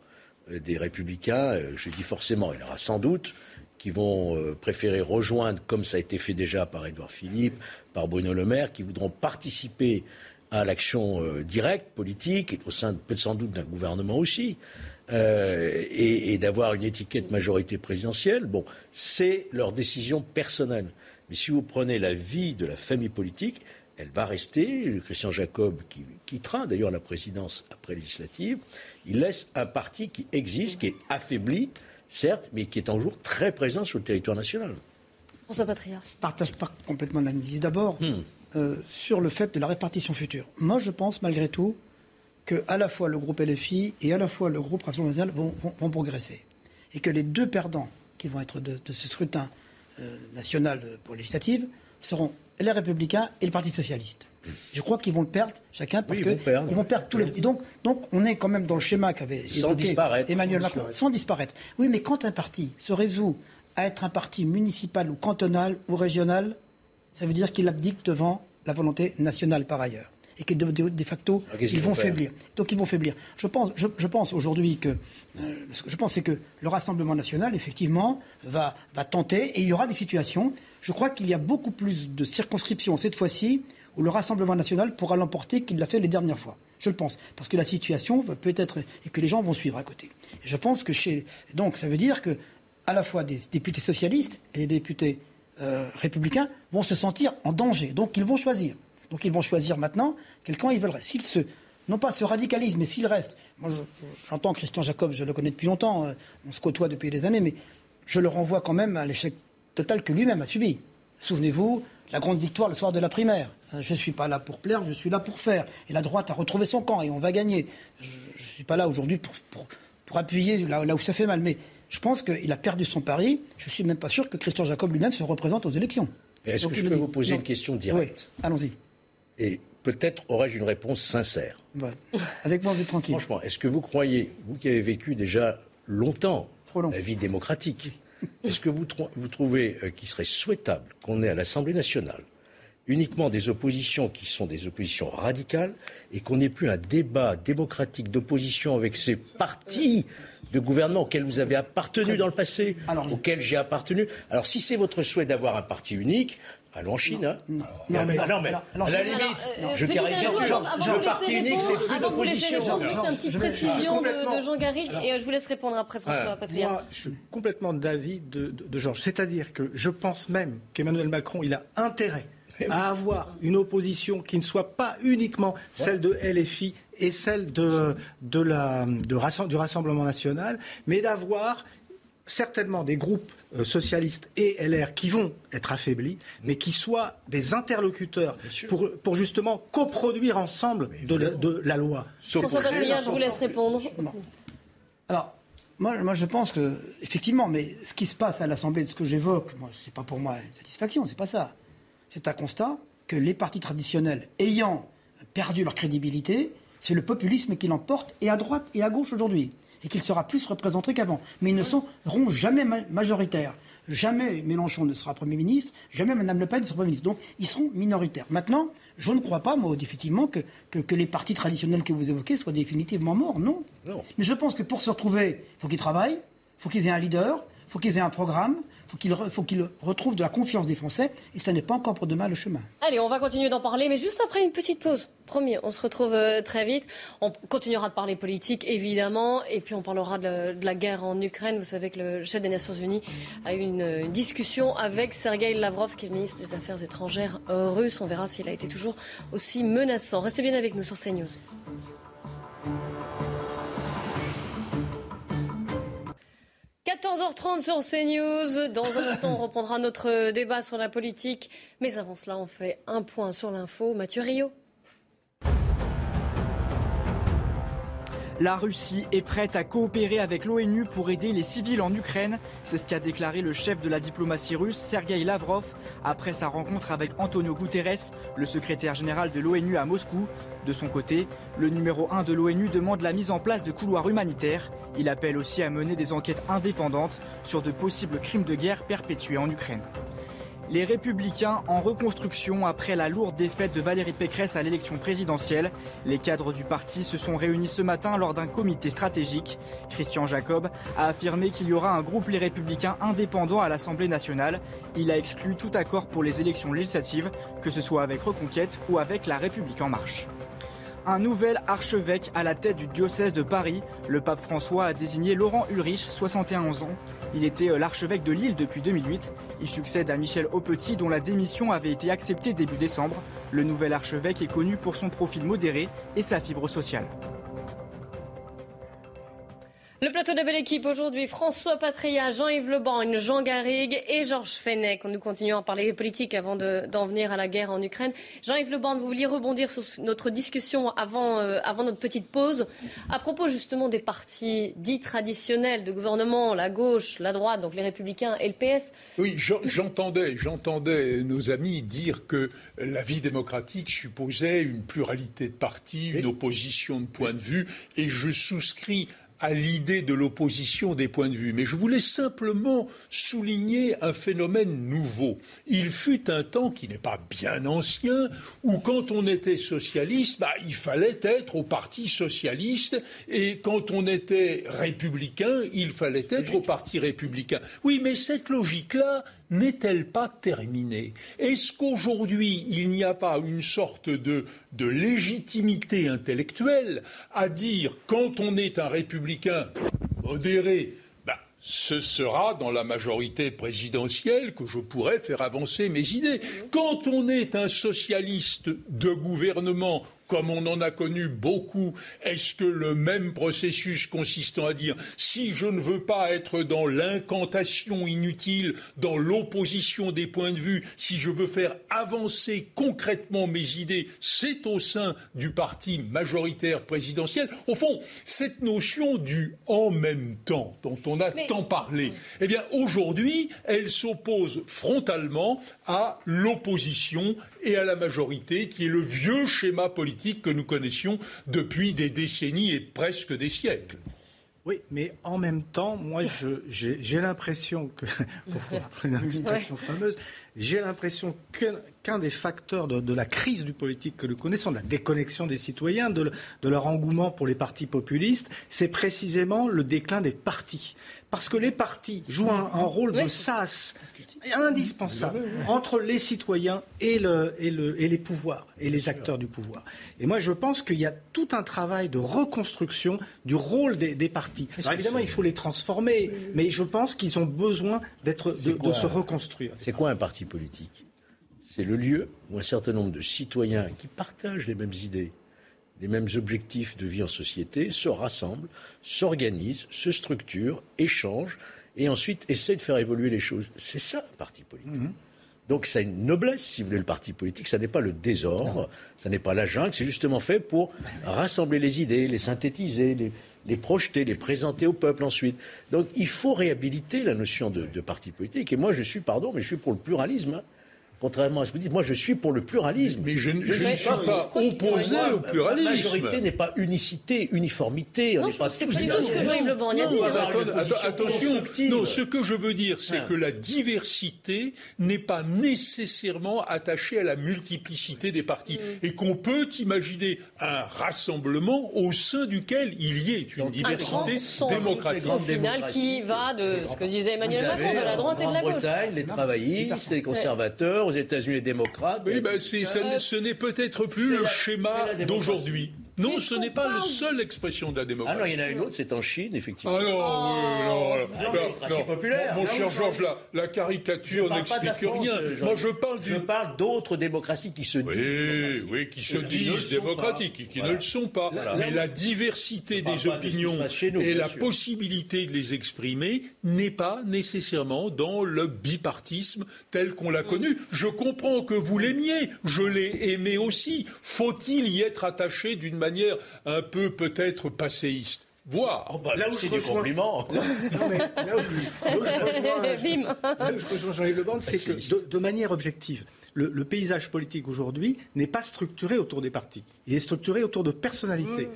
Q: euh, des républicains, euh, je dis forcément, il y en aura sans doute, qui vont préférer rejoindre, comme ça a été fait déjà par Édouard Philippe, par Bruno Le Maire, qui voudront participer à l'action directe, politique, au sein peut sans doute d'un gouvernement aussi, euh, et, et d'avoir une étiquette majorité présidentielle. Bon, c'est leur décision personnelle. Mais si vous prenez la vie de la famille politique, elle va rester. Christian Jacob, qui quittera d'ailleurs la présidence après législative, il laisse un parti qui existe, qui est affaibli, certes, mais qui est en jour très présent sur le territoire national.
B: François Patria.
O: Je ne partage pas complètement l'analyse. D'abord,
Q: Hmm.
O: euh, sur le fait de la répartition future. Moi, je pense malgré tout que à la fois le groupe LFI et à la fois le groupe Rassemblement national vont, vont- vont progresser. Et que les deux perdants qui vont être de, de ce scrutin euh, national pour législative seront les Républicains et le Parti Socialiste. Je crois qu'ils vont le perdre chacun parce
Q: Oui,
O: qu'ils
Q: vont perdre.
O: vont perdre tous les deux. Et donc, donc, on est quand même dans le schéma qu'avait. Emmanuel
Q: Sans
O: Macron,
Q: disparaître.
O: sans disparaître. Oui, mais quand un parti se résout à être un parti municipal ou cantonal ou régional, ça veut dire qu'il abdique devant la volonté nationale par ailleurs. Et que de, de- de facto,
Q: Alors, qu'est-ce
O: ils vont faiblir. Donc ils vont faiblir. Je pense, je, je pense aujourd'hui que, euh, ce que je pense, c'est que le Rassemblement national, effectivement, va, va tenter, et il y aura des situations. Je crois qu'il y a beaucoup plus de circonscriptions cette fois-ci où le Rassemblement national pourra l'emporter qu'il l'a fait les dernières fois. Je le pense. Parce que la situation va peut-être. et que les gens vont suivre à côté. Et je pense que chez. Donc ça veut dire que, à la fois des députés socialistes et des députés euh, républicains vont se sentir en danger. Donc ils vont choisir. Donc ils vont choisir maintenant quel camp ils veulent. S'ils se. Non pas se radicalisent, mais s'ils restent. Moi, je- je- j'entends Christian Jacob, je le connais depuis longtemps, euh, on se côtoie depuis des années, mais je le renvoie quand même à l'échec total que lui-même a subi. Souvenez-vous, la grande victoire le soir de la primaire. Euh, Je ne suis pas là pour plaire, je suis là pour faire. Et la droite a retrouvé son camp et on va gagner. Je ne suis pas là aujourd'hui pour, pour- pour appuyer là, là où ça fait mal. Mais je pense qu'il a perdu son pari. Je ne suis même pas sûr que Christian Jacob lui-même se représente aux élections.
Q: Est-ce que je peux
O: dit-
Q: vous poser
O: Non.
Q: une question directe?
O: Oui, allons-y.
Q: Et peut-être aurais-je une réponse sincère.
O: Ouais. Avec moi, vous êtes tranquille.
Q: Franchement, est-ce que vous croyez, vous qui avez vécu déjà longtemps
O: long.
Q: la vie démocratique, est-ce que vous trouvez euh, qu'il serait souhaitable qu'on ait à l'Assemblée nationale uniquement des oppositions qui sont des oppositions radicales et qu'on n'ait plus un débat démocratique d'opposition avec ces partis de gouvernement auxquels vous avez appartenu dans le passé, auxquels j'ai appartenu? Alors si c'est votre souhait d'avoir un parti unique, allons en Chine. hein.
O: Non,
Q: mais-
O: mais-
Q: non, mais
O: alors- alors,
Q: à la
O: je-
Q: limite,
O: alors, euh,
Q: je caricature Le parti unique, c'est plus d'opposition.
B: juste une petite
L: je vais-
B: précision de, Jean Garrigue et je vous laisse répondre après François Patria.
L: Moi, je suis complètement d'avis de, de- de Georges. C'est-à-dire que je pense même qu'Emmanuel Macron, il a intérêt à avoir une opposition qui ne soit pas uniquement celle de LFI et celle de, de la, de du Rassemblement national, mais d'avoir certainement des groupes euh, socialistes et LR qui vont être affaiblis, mais qui soient des interlocuteurs pour, pour justement coproduire ensemble de la, de la loi.
B: Patria, je vous laisse répondre.
O: Alors, moi, moi, je pense que, effectivement, mais ce qui se passe à l'Assemblée, de ce que j'évoque, moi, c'est pas pour moi une satisfaction, c'est pas ça. C'est un constat que les partis traditionnels ayant perdu leur crédibilité, c'est le populisme qui l'emporte, et à droite et à gauche aujourd'hui, et qu'il sera plus représenté qu'avant. Mais ils ne seront jamais ma- majoritaires. Jamais Mélenchon ne sera Premier ministre, jamais Mme Le Pen ne sera Premier ministre. Donc, ils seront minoritaires. Maintenant, je ne crois pas, moi, définitivement, que, que, que les partis traditionnels que vous évoquez soient définitivement morts. Non. Mais je pense que pour se retrouver, il faut qu'ils travaillent, il faut qu'ils aient un leader, il faut qu'ils aient un programme, faut qu'ils re- faut qu'ils retrouvent de la confiance des Français, et ça n'est pas encore pour demain le chemin.
B: Allez, on va continuer d'en parler, mais juste après une petite pause. Promis, on se retrouve euh, très vite. On continuera de parler politique, évidemment, et puis on parlera de la, guerre en Ukraine. Vous savez que le chef des Nations Unies a eu une, discussion avec Sergei Lavrov, qui est ministre des Affaires étrangères euh, russe. On verra s'il a été toujours aussi menaçant. Restez bien avec nous sur CNews. – 14h30 sur CNews. Dans un instant, on reprendra notre débat sur la politique. Mais avant cela, on fait un point sur l'info. Mathieu Rio.
P: La Russie est prête à coopérer avec l'ONU pour aider les civils en Ukraine. C'est ce qu'a déclaré le chef de la diplomatie russe, Sergei Lavrov, après sa rencontre avec Antonio Guterres, le secrétaire général de l'ONU à Moscou. De son côté, le numéro 1 de l'ONU demande la mise en place de couloirs humanitaires. Il appelle aussi à mener des enquêtes indépendantes sur de possibles crimes de guerre perpétués en Ukraine. Les républicains en reconstruction après la lourde défaite de Valérie Pécresse à l'élection présidentielle. Les cadres du parti se sont réunis ce matin lors d'un comité stratégique. Christian Jacob a affirmé qu'il y aura un groupe Les Républicains indépendant à l'Assemblée nationale. Il a exclu tout accord pour les élections législatives, que ce soit avec Reconquête ou avec La République en marche un nouvel archevêque à la tête du diocèse de Paris. Le pape François a désigné Laurent Ulrich, 71 ans. Il était euh, l'archevêque de Lille depuis 2008. Il succède à Michel Aupetit dont la démission avait été acceptée début décembre. Le nouvel archevêque est connu pour son profil modéré et sa fibre sociale.
B: Le plateau de belle équipe aujourd'hui, François Patria, Jean-Yves Leban, Jean Garrigue et Georges Fenech. Nous continuons à parler politique avant d'en venir à la guerre en Ukraine. Jean-Yves Leban, vous vouliez rebondir sur notre discussion avant, euh, avant notre petite pause à propos justement des partis dits traditionnels de gouvernement, la gauche, la droite, donc les Républicains et le PS.
N: Oui, j'entendais, j'entendais nos amis dire que la vie démocratique supposait une pluralité de partis, une opposition de points de vue, et je souscris à l'idée de l'opposition des points de vue, mais je voulais simplement souligner un phénomène nouveau. Il fut un temps qui n'est pas bien ancien, où quand on était socialiste, bah, il fallait être au Parti socialiste, et quand on était républicain, il fallait être au Parti républicain. Oui, mais cette logique-là, n'est-elle pas terminée? Est-ce qu'aujourd'hui, il n'y a pas une sorte de, de, légitimité intellectuelle à dire, quand on est un républicain modéré, ben, ce sera dans la majorité présidentielle que je pourrai faire avancer mes idées? Quand on est un socialiste de gouvernement comme on en a connu beaucoup, est-ce que le même processus consistant à dire si je ne veux pas être dans l'incantation inutile, dans l'opposition des points de vue, si je veux faire avancer concrètement mes idées, c'est au sein du parti majoritaire présidentiel. Au fond, cette notion du en même temps dont on a tant parlé, eh bien aujourd'hui, elle s'oppose frontalement à l'opposition et à la majorité, qui est le vieux schéma politique que nous connaissions depuis des décennies et presque des siècles.
L: Oui, mais en même temps, moi, j'ai l'impression que, pour une expression fameuse, j'ai l'impression qu'un des facteurs de, la crise du politique que nous connaissons, de la déconnexion des citoyens, de, de leur engouement pour les partis populistes, c'est précisément le déclin des partis. Parce que les partis jouent un, rôle de sas indispensable entre les citoyens et, le, et, le, et les pouvoirs, et les acteurs du pouvoir. Et moi, je pense qu'il y a tout un travail de reconstruction du rôle des, partis. Alors, évidemment, il faut les transformer, mais je pense qu'ils ont besoin d'être, de, se reconstruire.
Q: C'est quoi un parti politique? C'est le lieu où un certain nombre de citoyens qui partagent les mêmes idées, les mêmes objectifs de vie en société, se rassemblent, s'organisent, se structurent, échangent et ensuite essaient de faire évoluer les choses. C'est ça un parti politique. Mhm. Donc ça a une noblesse, si vous voulez, le parti politique. Ça n'est pas le désordre, ça n'est pas la jungle, c'est justement fait pour rassembler les idées, les synthétiser, les, projeter, les présenter au peuple ensuite. Donc il faut réhabiliter la notion de, parti politique. Et moi, je suis, pardon, mais je suis pour le pluralisme. Hein. Contrairement à ce que vous dites, moi je suis pour le pluralisme.
N: Mais je, ne suis pas, opposé au pluralisme.
Q: La majorité n'est pas unicité, uniformité.
B: Non, c'est pas du tout ce que Jean-Yves Le Bon a
N: dit. Attention, non, ce que je veux dire, c'est ah. que la diversité n'est pas nécessairement attachée à la multiplicité des partis. Mm. Et qu'on peut imaginer un rassemblement au sein duquel il y ait une diversité démocratique.
B: Au final, qui va de ce que disait Emmanuel Macron, de la droite et de la gauche.
Q: les travaillistes, les conservateurs, aux États-Unis, les démocrates.
N: Oui, ben, ce n'est peut-être plus le schéma d'aujourd'hui. Non, ce n'est pas la seule expression de la démocratie.
Q: Ah non, il y en a une autre, c'est en Chine, effectivement.
N: Ah non, oh. non, non,
Q: populaire.
N: Mon cher Georges, la, caricature n'explique rien. Moi, je parle
Q: Je parle d'autres démocraties qui se disent.
N: Oui, oui, qui se disent démocratiques et qui ne le sont pas. Mais la diversité des opinions et la possibilité de les exprimer n'est pas nécessairement dans le bipartisme tel qu'on l'a connu. Je comprends que vous l'aimiez, je l'ai aimé aussi. Faut-il y être attaché d'une manière manière un peu peut-être passéiste. Voir.
Q: Oh, bah, là où c'est du compliment.
L: Là, non, mais là où, je rejoins Jean-Yves Le c'est que de, manière objective, le, paysage politique aujourd'hui n'est pas structuré autour des partis. Il est structuré autour de personnalités.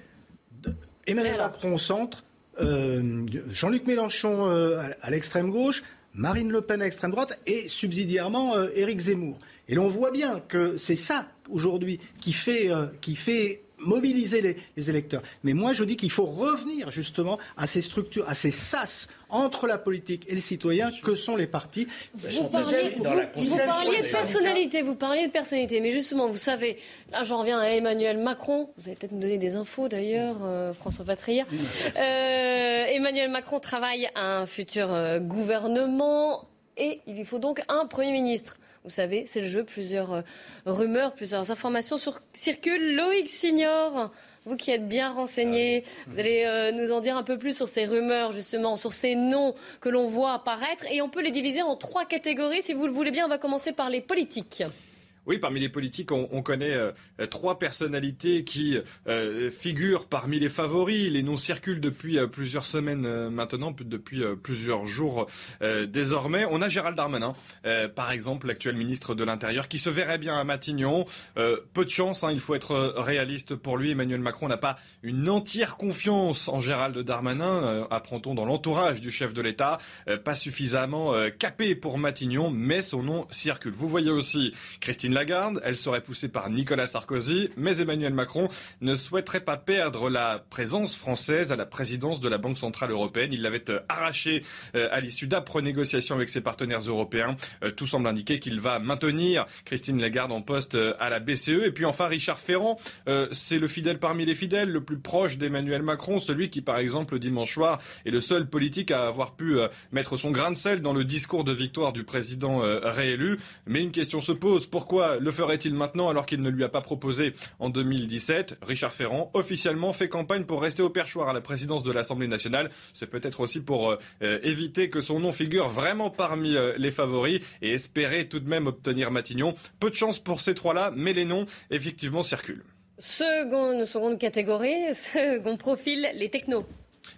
L: Mm. Emmanuel Macron au centre, euh, Jean-Luc Mélenchon euh, à, l'extrême gauche, Marine Le Pen à extrême droite et subsidiairement euh, Éric Zemmour. Et l'on voit bien que c'est ça aujourd'hui qui fait, euh, qui fait mobiliser les, électeurs. Mais moi, je dis qu'il faut revenir justement à ces structures, à ces sas entre la politique et les citoyens que sont les partis.
B: Vous parliez, de personnalité, vous parliez de personnalité, mais justement, vous savez, là j'en reviens à Emmanuel Macron, vous allez peut-être nous donner des infos d'ailleurs, euh, François Patria. Euh, Emmanuel Macron travaille à un futur euh, gouvernement et il lui faut donc un Premier ministre. Vous savez, c'est le jeu. Plusieurs euh, rumeurs, plusieurs informations circulent. Loïc Signor, vous qui êtes bien renseigné, ah vous allez euh, nous en dire un peu plus sur ces rumeurs, justement, sur ces noms que l'on voit apparaître. Et on peut les diviser en trois catégories. Si vous le voulez bien, on va commencer par les politiques.
S: Oui, parmi les politiques, on, connaît euh, trois personnalités qui euh, figurent parmi les favoris. Les noms circulent depuis euh, plusieurs semaines maintenant, depuis plusieurs jours désormais. On a Gérald Darmanin, par exemple, l'actuel ministre de l'Intérieur, qui se verrait bien à Matignon. peu de chance, hein, il faut être réaliste pour lui. Emmanuel Macron n'a pas une entière confiance en Gérald Darmanin, apprend-on dans l'entourage du chef de l'État. pas suffisamment capé pour Matignon, mais son nom circule. Vous voyez aussi Christine Elle serait poussée par Nicolas Sarkozy, mais Emmanuel Macron ne souhaiterait pas perdre la présence française à la présidence de la Banque Centrale Européenne. Il l'avait euh, arraché euh, à l'issue d'âpres négociations avec ses partenaires européens. Euh, tout semble indiquer qu'il va maintenir Christine Lagarde en poste à la BCE. Et puis enfin, Richard Ferrand, c'est le fidèle parmi les fidèles, le plus proche d'Emmanuel Macron, celui qui, par exemple, le dimanche soir, est le seul politique à avoir pu mettre son grain de sel dans le discours de victoire du président réélu. Mais une question se pose, pourquoi le ferait-il maintenant alors qu'il ne lui a pas proposé en 2017 Richard Ferrand officiellement fait campagne pour rester au perchoir à la présidence de l'Assemblée nationale. C'est peut-être aussi pour euh, euh, éviter que son nom figure vraiment parmi euh, les favoris et espérer tout de même obtenir Matignon. Peu de chance pour ces trois-là, mais les noms effectivement circulent.
B: Seconde, catégorie, second profil, les technos.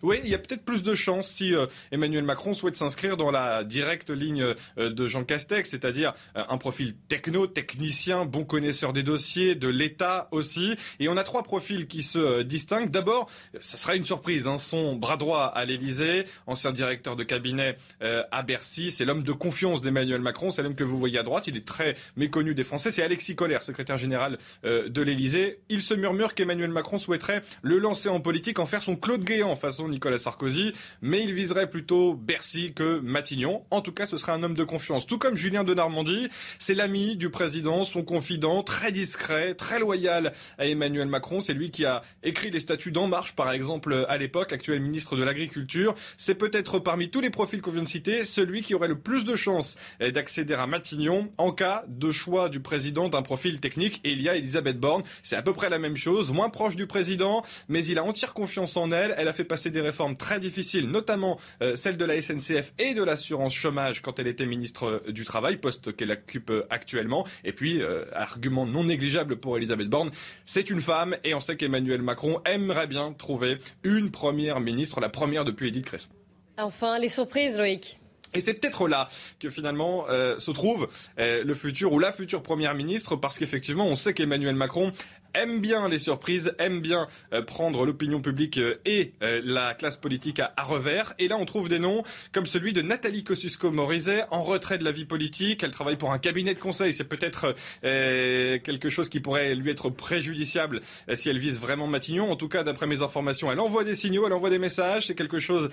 S: Oui, il y a peut-être plus de chances si euh, Emmanuel Macron souhaite s'inscrire dans la directe ligne euh, de Jean Castex, c'est-à-dire euh, un profil techno, technicien, bon connaisseur des dossiers, de l'État aussi. Et on a trois profils qui se distinguent. D'abord, ce sera une surprise, hein, son bras droit à l'Élysée, ancien directeur de cabinet à Bercy, c'est l'homme de confiance d'Emmanuel Macron, c'est l'homme que vous voyez à droite, il est très méconnu des Français, c'est Alexis Collère, secrétaire général de l'Élysée. Il se murmure qu'Emmanuel Macron souhaiterait le lancer en politique, en faire son Claude Guéant Nicolas Sarkozy, mais il viserait plutôt Bercy que Matignon. En tout cas, ce serait un homme de confiance. Tout comme Julien de Normandie, c'est l'ami du président, son confident, très discret, très loyal à Emmanuel Macron. C'est lui qui a écrit les statuts d'En Marche, par exemple, à l'époque, actuel ministre de l'Agriculture. C'est peut-être parmi tous les profils qu'on vient de citer, celui qui aurait le plus de chances d'accéder à Matignon en cas de choix du président d'un profil technique. Et il y a Elisabeth Borne. C'est à peu près la même chose, moins proche du président, mais il a entière confiance en elle. Elle a fait passer des réformes très difficiles, notamment euh, celle de la SNCF et de l'assurance chômage quand elle était ministre euh, du Travail, poste qu'elle occupe euh, actuellement. Et puis, argument non négligeable pour Elisabeth Borne, c'est une femme et on sait qu'Emmanuel Macron aimerait bien trouver une première ministre, la première depuis Edith Cresson.
B: Enfin, les surprises, Loïc.
S: Et c'est peut-être là que finalement se trouve le futur ou la future première ministre, parce qu'effectivement, on sait qu'Emmanuel Macron aime bien les surprises, aime bien euh, prendre l'opinion publique euh, et euh, la classe politique à, revers. Et là, on trouve des noms comme celui de Nathalie Kosciusko-Morizet, en retrait de la vie politique. Elle travaille pour un cabinet de conseil. C'est peut-être quelque chose qui pourrait lui être préjudiciable si elle vise vraiment Matignon. En tout cas, d'après mes informations, elle envoie des signaux, elle envoie des messages. C'est quelque chose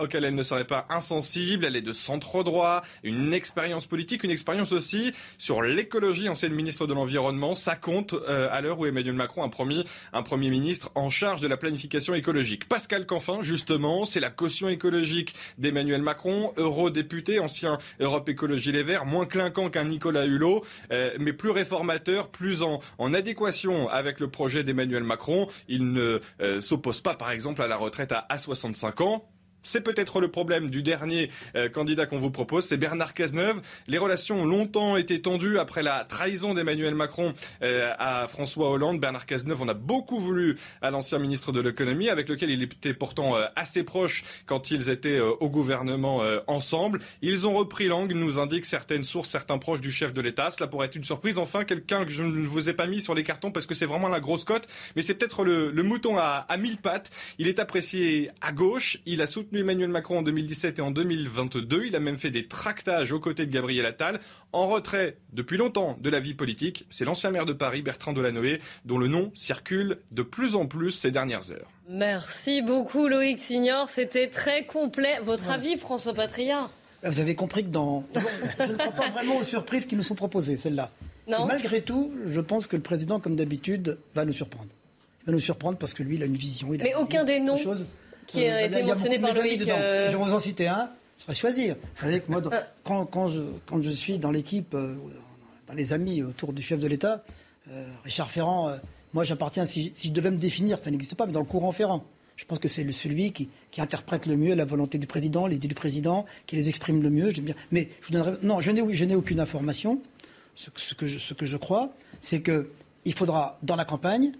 S: auquel elle ne serait pas insensible. Elle est de centre droit, une expérience politique, une expérience aussi sur l'écologie. Ancienne ministre de l'Environnement, ça compte à l'heure où Emmanuel Macron un Premier ministre en charge de la planification écologique. Pascal Canfin, justement, c'est la caution écologique d'Emmanuel Macron, eurodéputé, ancien Europe Écologie Les Verts, moins clinquant qu'un Nicolas Hulot, euh, mais plus réformateur, plus en, adéquation avec le projet d'Emmanuel Macron. Il ne euh, s'oppose pas, par exemple, à la retraite à 65 ans. C'est peut-être le problème du dernier euh, candidat qu'on vous propose, c'est Bernard Cazeneuve. Les relations ont longtemps été tendues après la trahison d'Emmanuel Macron euh, à François Hollande. Bernard Cazeneuve, on a beaucoup voulu à l'ancien ministre de l'économie, avec lequel il était pourtant euh, assez proche quand ils étaient au gouvernement ensemble. Ils ont repris langue, nous indiquent certaines sources, certains proches du chef de l'État. Cela pourrait être une surprise. Enfin, quelqu'un que je ne vous ai pas mis sur les cartons parce que c'est vraiment la grosse cote, mais c'est peut-être le, mouton à, à mille pattes. Il est apprécié à gauche. Il a soutenu soutenu Emmanuel Macron en 2017 et en 2022. Il a même fait des tractages aux côtés de Gabriel Attal. En retrait depuis longtemps de la vie politique, c'est l'ancien maire de Paris, Bertrand Delanoë, dont le nom circule de plus en plus ces dernières heures.
B: Merci beaucoup Loïc Signor, c'était très complet. Votre avis François Patria
O: Vous avez compris que dans... Je ne crois pas vraiment aux surprises qui nous sont proposées, celles-là. Malgré tout, je pense que le président, comme d'habitude, va nous surprendre. Il va nous surprendre parce que lui, il a une vision. Il a
B: Mais aucun des noms
O: chose.
B: Qui a
O: Euh,
B: été mentionné par Loïc. euh,
O: Si je vous en citais un, je serais choisir. Vous savez que moi, dans- quand, quand je, quand je suis dans l'équipe, euh, dans les amis autour du chef de l'État, Richard Ferrand, moi j'appartiens, si, si je devais me définir, ça n'existe pas, mais dans le courant Ferrand. Je pense que c'est celui qui, qui interprète le mieux la volonté du président, les idées du président, qui les exprime le mieux. Bien. Mais je vous donnerai, non, je n'ai, aucune information. Ce, que- ce que je, ce que je crois, c'est qu'il faudra, dans la campagne,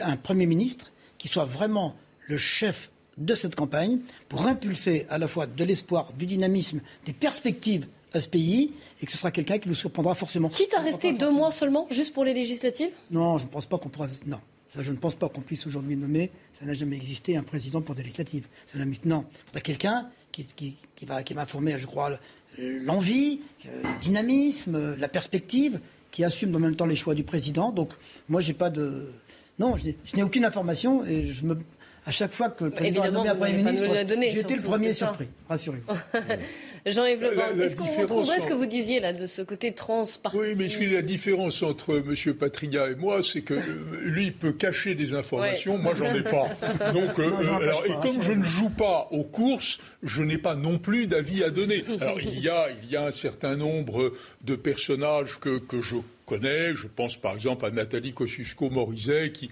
O: un Premier ministre qui soit vraiment le chef de cette campagne pour impulser à la fois de l'espoir, du dynamisme, des perspectives à ce pays et que ce sera quelqu'un qui nous surprendra forcément.
B: Quitte à rester deux mois seulement, juste pour les législatives?
O: Non, je ne pense pas qu'on pourra. Non, ça, je ne pense pas qu'on puisse aujourd'hui nommer. Ça n'a jamais existé un président pour des législatives. Ça n'a- non, il faudra quelqu'un qui, qui, qui va, qui va former, je crois, le- l'envie, euh, le dynamisme, la perspective, qui assume en même temps les choix du président. Donc, moi, j'ai pas de. Non, je n'ai aucune information et je me. À chaque fois que le président a
B: Évidemment,
O: nommé un Premier ministre, été le premier surpris. Rassurez-vous.
B: Jean-Yves Le Pen, est-ce qu'on retrouverait ce que vous disiez là de ce côté transpartisan
N: Oui, mais la différence entre M. Patria et moi, c'est que euh, lui il peut cacher des informations,
B: Ouais.
N: moi j'en ai pas. Donc, euh,
O: Non,
N: euh, alors, et comme je ne joue pas aux courses, je n'ai pas non plus d'avis à donner. Alors il y a, il y a un certain nombre de personnages que, que je connais. Je pense par exemple à Nathalie Kosciusko-Morizet qui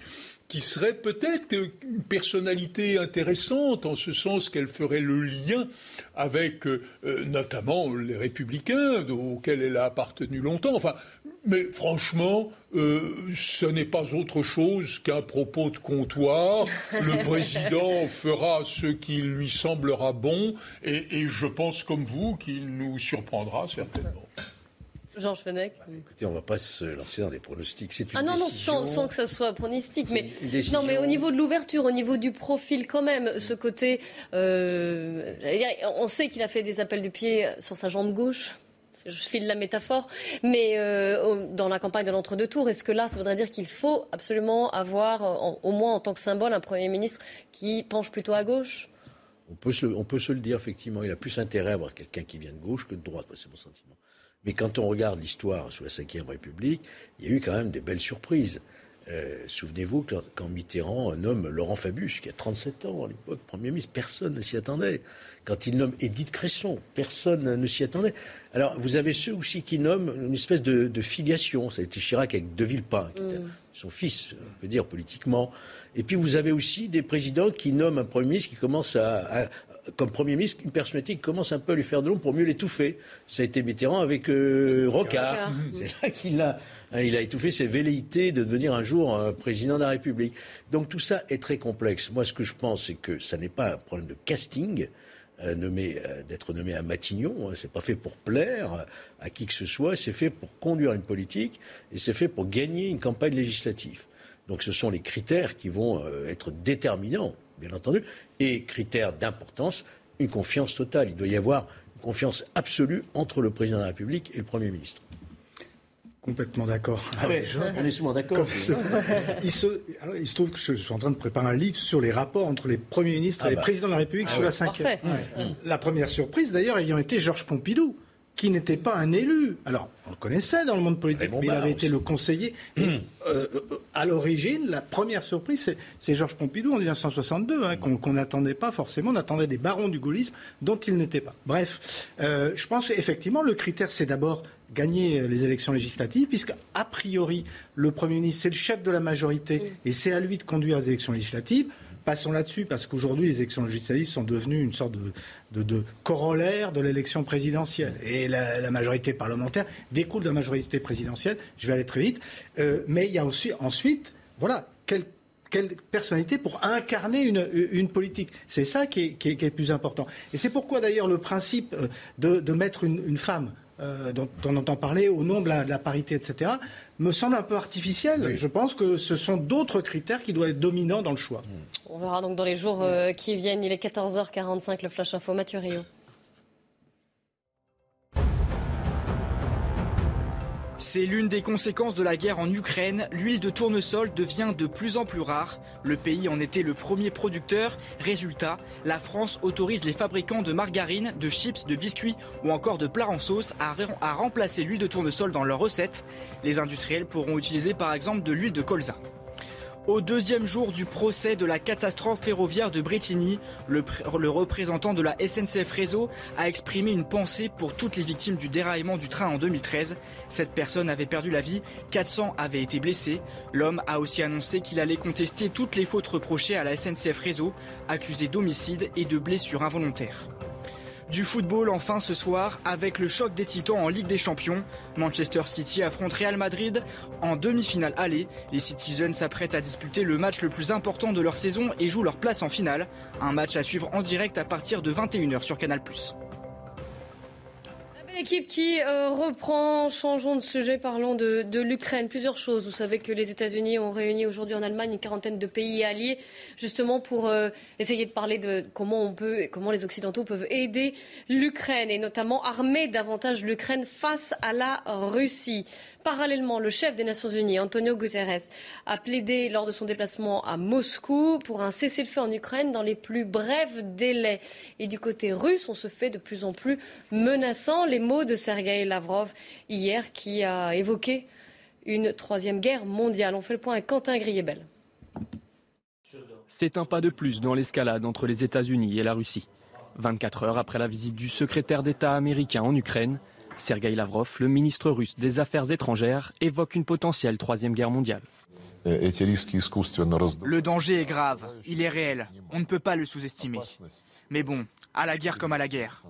N: qui serait peut-être une personnalité intéressante en ce sens qu'elle ferait le lien avec euh, notamment les républicains auxquels elle a appartenu longtemps. Enfin, mais franchement, euh, ce n'est pas autre chose qu'un propos de comptoir. Le président fera ce qui lui semblera bon et, et je pense comme vous qu'il nous surprendra certainement.
B: Georges Fenech
Q: Écoutez, on ne va pas se lancer dans des pronostics. C'est une
B: Ah non, non, sans, sans que ça soit pronostic. Mais,
Q: décision.
B: non, mais au niveau de l'ouverture, au niveau du profil quand même, ce côté... euh, dire, on sait qu'il a fait des appels du pied sur sa jambe gauche. Je file la métaphore. Mais euh, dans la campagne de l'entre-deux tours, est-ce que là, ça voudrait dire qu'il faut absolument avoir, en- au moins en tant que symbole, un Premier ministre qui penche plutôt à gauche?
Q: On peut, se, on peut se le dire, effectivement. Il a plus intérêt à avoir quelqu'un qui vient de gauche que de droite, c'est mon sentiment. Mais quand on regarde l'histoire sous la Ve République, il y a eu quand même des belles surprises. Euh, Souvenez-vous quand Mitterrand nomme Laurent Fabius, qui a 37 ans à l'époque, Premier ministre, personne ne s'y attendait. Quand il nomme Édith Cresson, personne ne s'y attendait. Alors, vous avez ceux aussi qui nomment une espèce de, de filiation. Ça a été Chirac avec De Villepin, qui était son fils, on peut dire, politiquement. Et puis, vous avez aussi des présidents qui nomment un Premier ministre qui commence à, à- comme Premier ministre, une personnalité qui commence un peu à lui faire de l'ombre pour mieux l'étouffer. Ça a été Mitterrand avec euh, Rocard. C'est là qu'il a, hein, il a étouffé ses velléités de devenir un jour un président de la République. Donc tout ça est très complexe. Moi, ce que je pense, c'est que ça n'est pas un problème de casting. euh, nommé, euh, d'être nommé à Matignon, hein. c'est pas fait pour plaire euh, à qui que ce soit, c'est fait pour conduire une politique et c'est fait pour gagner une campagne législative. Donc ce sont les critères qui vont euh, être déterminants, bien entendu, et critères d'importance, une confiance totale. Il doit y avoir une confiance absolue entre le président de la République et le Premier ministre.
L: Complètement d'accord.
Q: Ah ouais,
L: Je-
Q: on est souvent d'accord.
L: Il, se, alors, il se trouve que je suis en train de préparer un livre sur les rapports entre les premiers ministres
Q: Ah
L: et les
Q: bah.
L: présidents de la République
Q: Ah
L: sous
Q: ouais.
L: la cinquième. La première surprise, d'ailleurs, ayant été Georges Pompidou, qui n'était pas un élu. Alors, on le connaissait dans le monde politique,
Q: Raymond
L: mais il avait été
Q: aussi.
L: le conseiller. Et, euh, euh, à l'origine, la première surprise, c'est- c'est Georges Pompidou en 1962, hein, qu'on qu'on n'attendait pas forcément. On attendait des barons du gaullisme dont il n'était pas. Bref, euh, je pense effectivement le critère, c'est d'abord gagner les élections législatives, puisque a priori, le Premier ministre, c'est le chef de la majorité, et c'est à lui de conduire les élections législatives. Passons là-dessus, parce qu'aujourd'hui, les élections législatives sont devenues une sorte de, de- de corollaire de l'élection présidentielle. Et la, la majorité parlementaire découle de la majorité présidentielle. Je vais aller très vite. Euh, mais il y a aussi, ensuite, voilà, quel quelle personnalité pour incarner une, une politique. C'est ça qui est, qui est- qui est le plus important. Et c'est pourquoi d'ailleurs le principe euh, de, de mettre une, une femme dont, on entend parler au nom de la, parité, etc., me semble un peu artificiel. Je pense que ce sont d'autres critères qui doivent être dominants dans le choix.
B: On verra donc dans les jours qui viennent. Il est 14h45, le Flash Info. Mathieu Rio.
P: C'est l'une des conséquences de la guerre en Ukraine. L'huile de tournesol devient de plus en plus rare. Le pays en était le premier producteur. Résultat, la France autorise les fabricants de margarine, de chips, de biscuits ou encore de plats en sauce à remplacer l'huile de tournesol dans leurs recettes. Les industriels pourront utiliser par exemple de l'huile de colza. Au deuxième jour du procès de la catastrophe ferroviaire de Bretigny, le, représentant de la SNCF Réseau a exprimé une pensée pour toutes les victimes du déraillement du train en 2013. Cette personne avait perdu la vie, 400 avaient été blessés. L'homme a aussi annoncé qu'il allait contester toutes les fautes reprochées à la SNCF Réseau, accusé d'homicide et de blessures involontaires. Du football enfin ce soir avec le choc des titans en Ligue des Champions. Manchester City affronte Real Madrid en demi-finale aller. Les Citizens s'apprêtent à disputer le match le plus important de leur saison et jouent leur place en finale. Un match à suivre en direct à partir de 21h sur Canal+
B: équipe qui euh, reprend, changeons de sujet, parlons de, l'Ukraine. Plusieurs choses. Vous savez que les États-Unis ont réuni aujourd'hui en Allemagne une quarantaine de pays alliés, justement pour euh, essayer de parler de comment on peut, comment les Occidentaux peuvent aider l'Ukraine et notamment armer davantage l'Ukraine face à la Russie. Parallèlement, le chef des Nations Unies, Antonio Guterres, a plaidé lors de son déplacement à Moscou pour un cessez-le-feu en Ukraine dans les plus brefs délais. Et du côté russe, on se fait de plus en plus menaçant. Les mots de Sergei Lavrov hier qui a évoqué une troisième guerre mondiale. On fait le point avec Quentin Griebel.
T: C'est un pas de plus dans l'escalade entre les États-Unis et la Russie. 24 heures après la visite du secrétaire d'État américain en Ukraine, Sergei Lavrov, le ministre russe des Affaires étrangères, évoque une potentielle troisième guerre mondiale.
P: Le danger est grave, il est réel, on ne peut pas le sous-estimer. Mais bon, à la guerre comme à la guerre.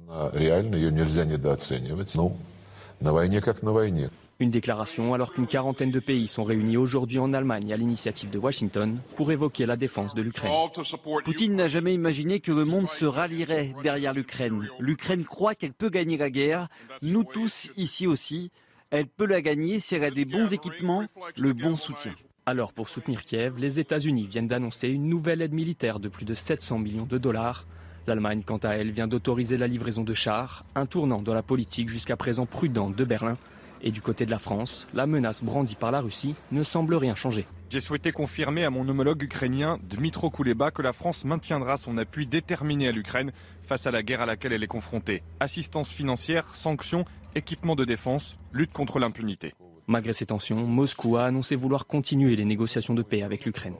T: Une déclaration alors qu'une quarantaine de pays sont réunis aujourd'hui en Allemagne à l'initiative de Washington pour évoquer la défense de l'Ukraine.
U: Poutine n'a jamais imaginé que le monde se rallierait derrière l'Ukraine. L'Ukraine croit qu'elle peut gagner la guerre, nous tous ici aussi. Elle peut la gagner si elle a des bons équipements, le bon soutien.
T: Alors pour soutenir Kiev, les États-Unis viennent d'annoncer une nouvelle aide militaire de plus de 700 millions de dollars. L'Allemagne, quant à elle, vient d'autoriser la livraison de chars, un tournant dans la politique jusqu'à présent prudente de Berlin et du côté de la France, la menace brandie par la Russie ne semble rien changer.
S: J'ai souhaité confirmer à mon homologue ukrainien Dmitro Kuleba que la France maintiendra son appui déterminé à l'Ukraine face à la guerre à laquelle elle est confrontée. Assistance financière, sanctions, équipement de défense, lutte contre l'impunité.
T: Malgré ces tensions, Moscou a annoncé vouloir continuer les négociations de paix avec l'Ukraine.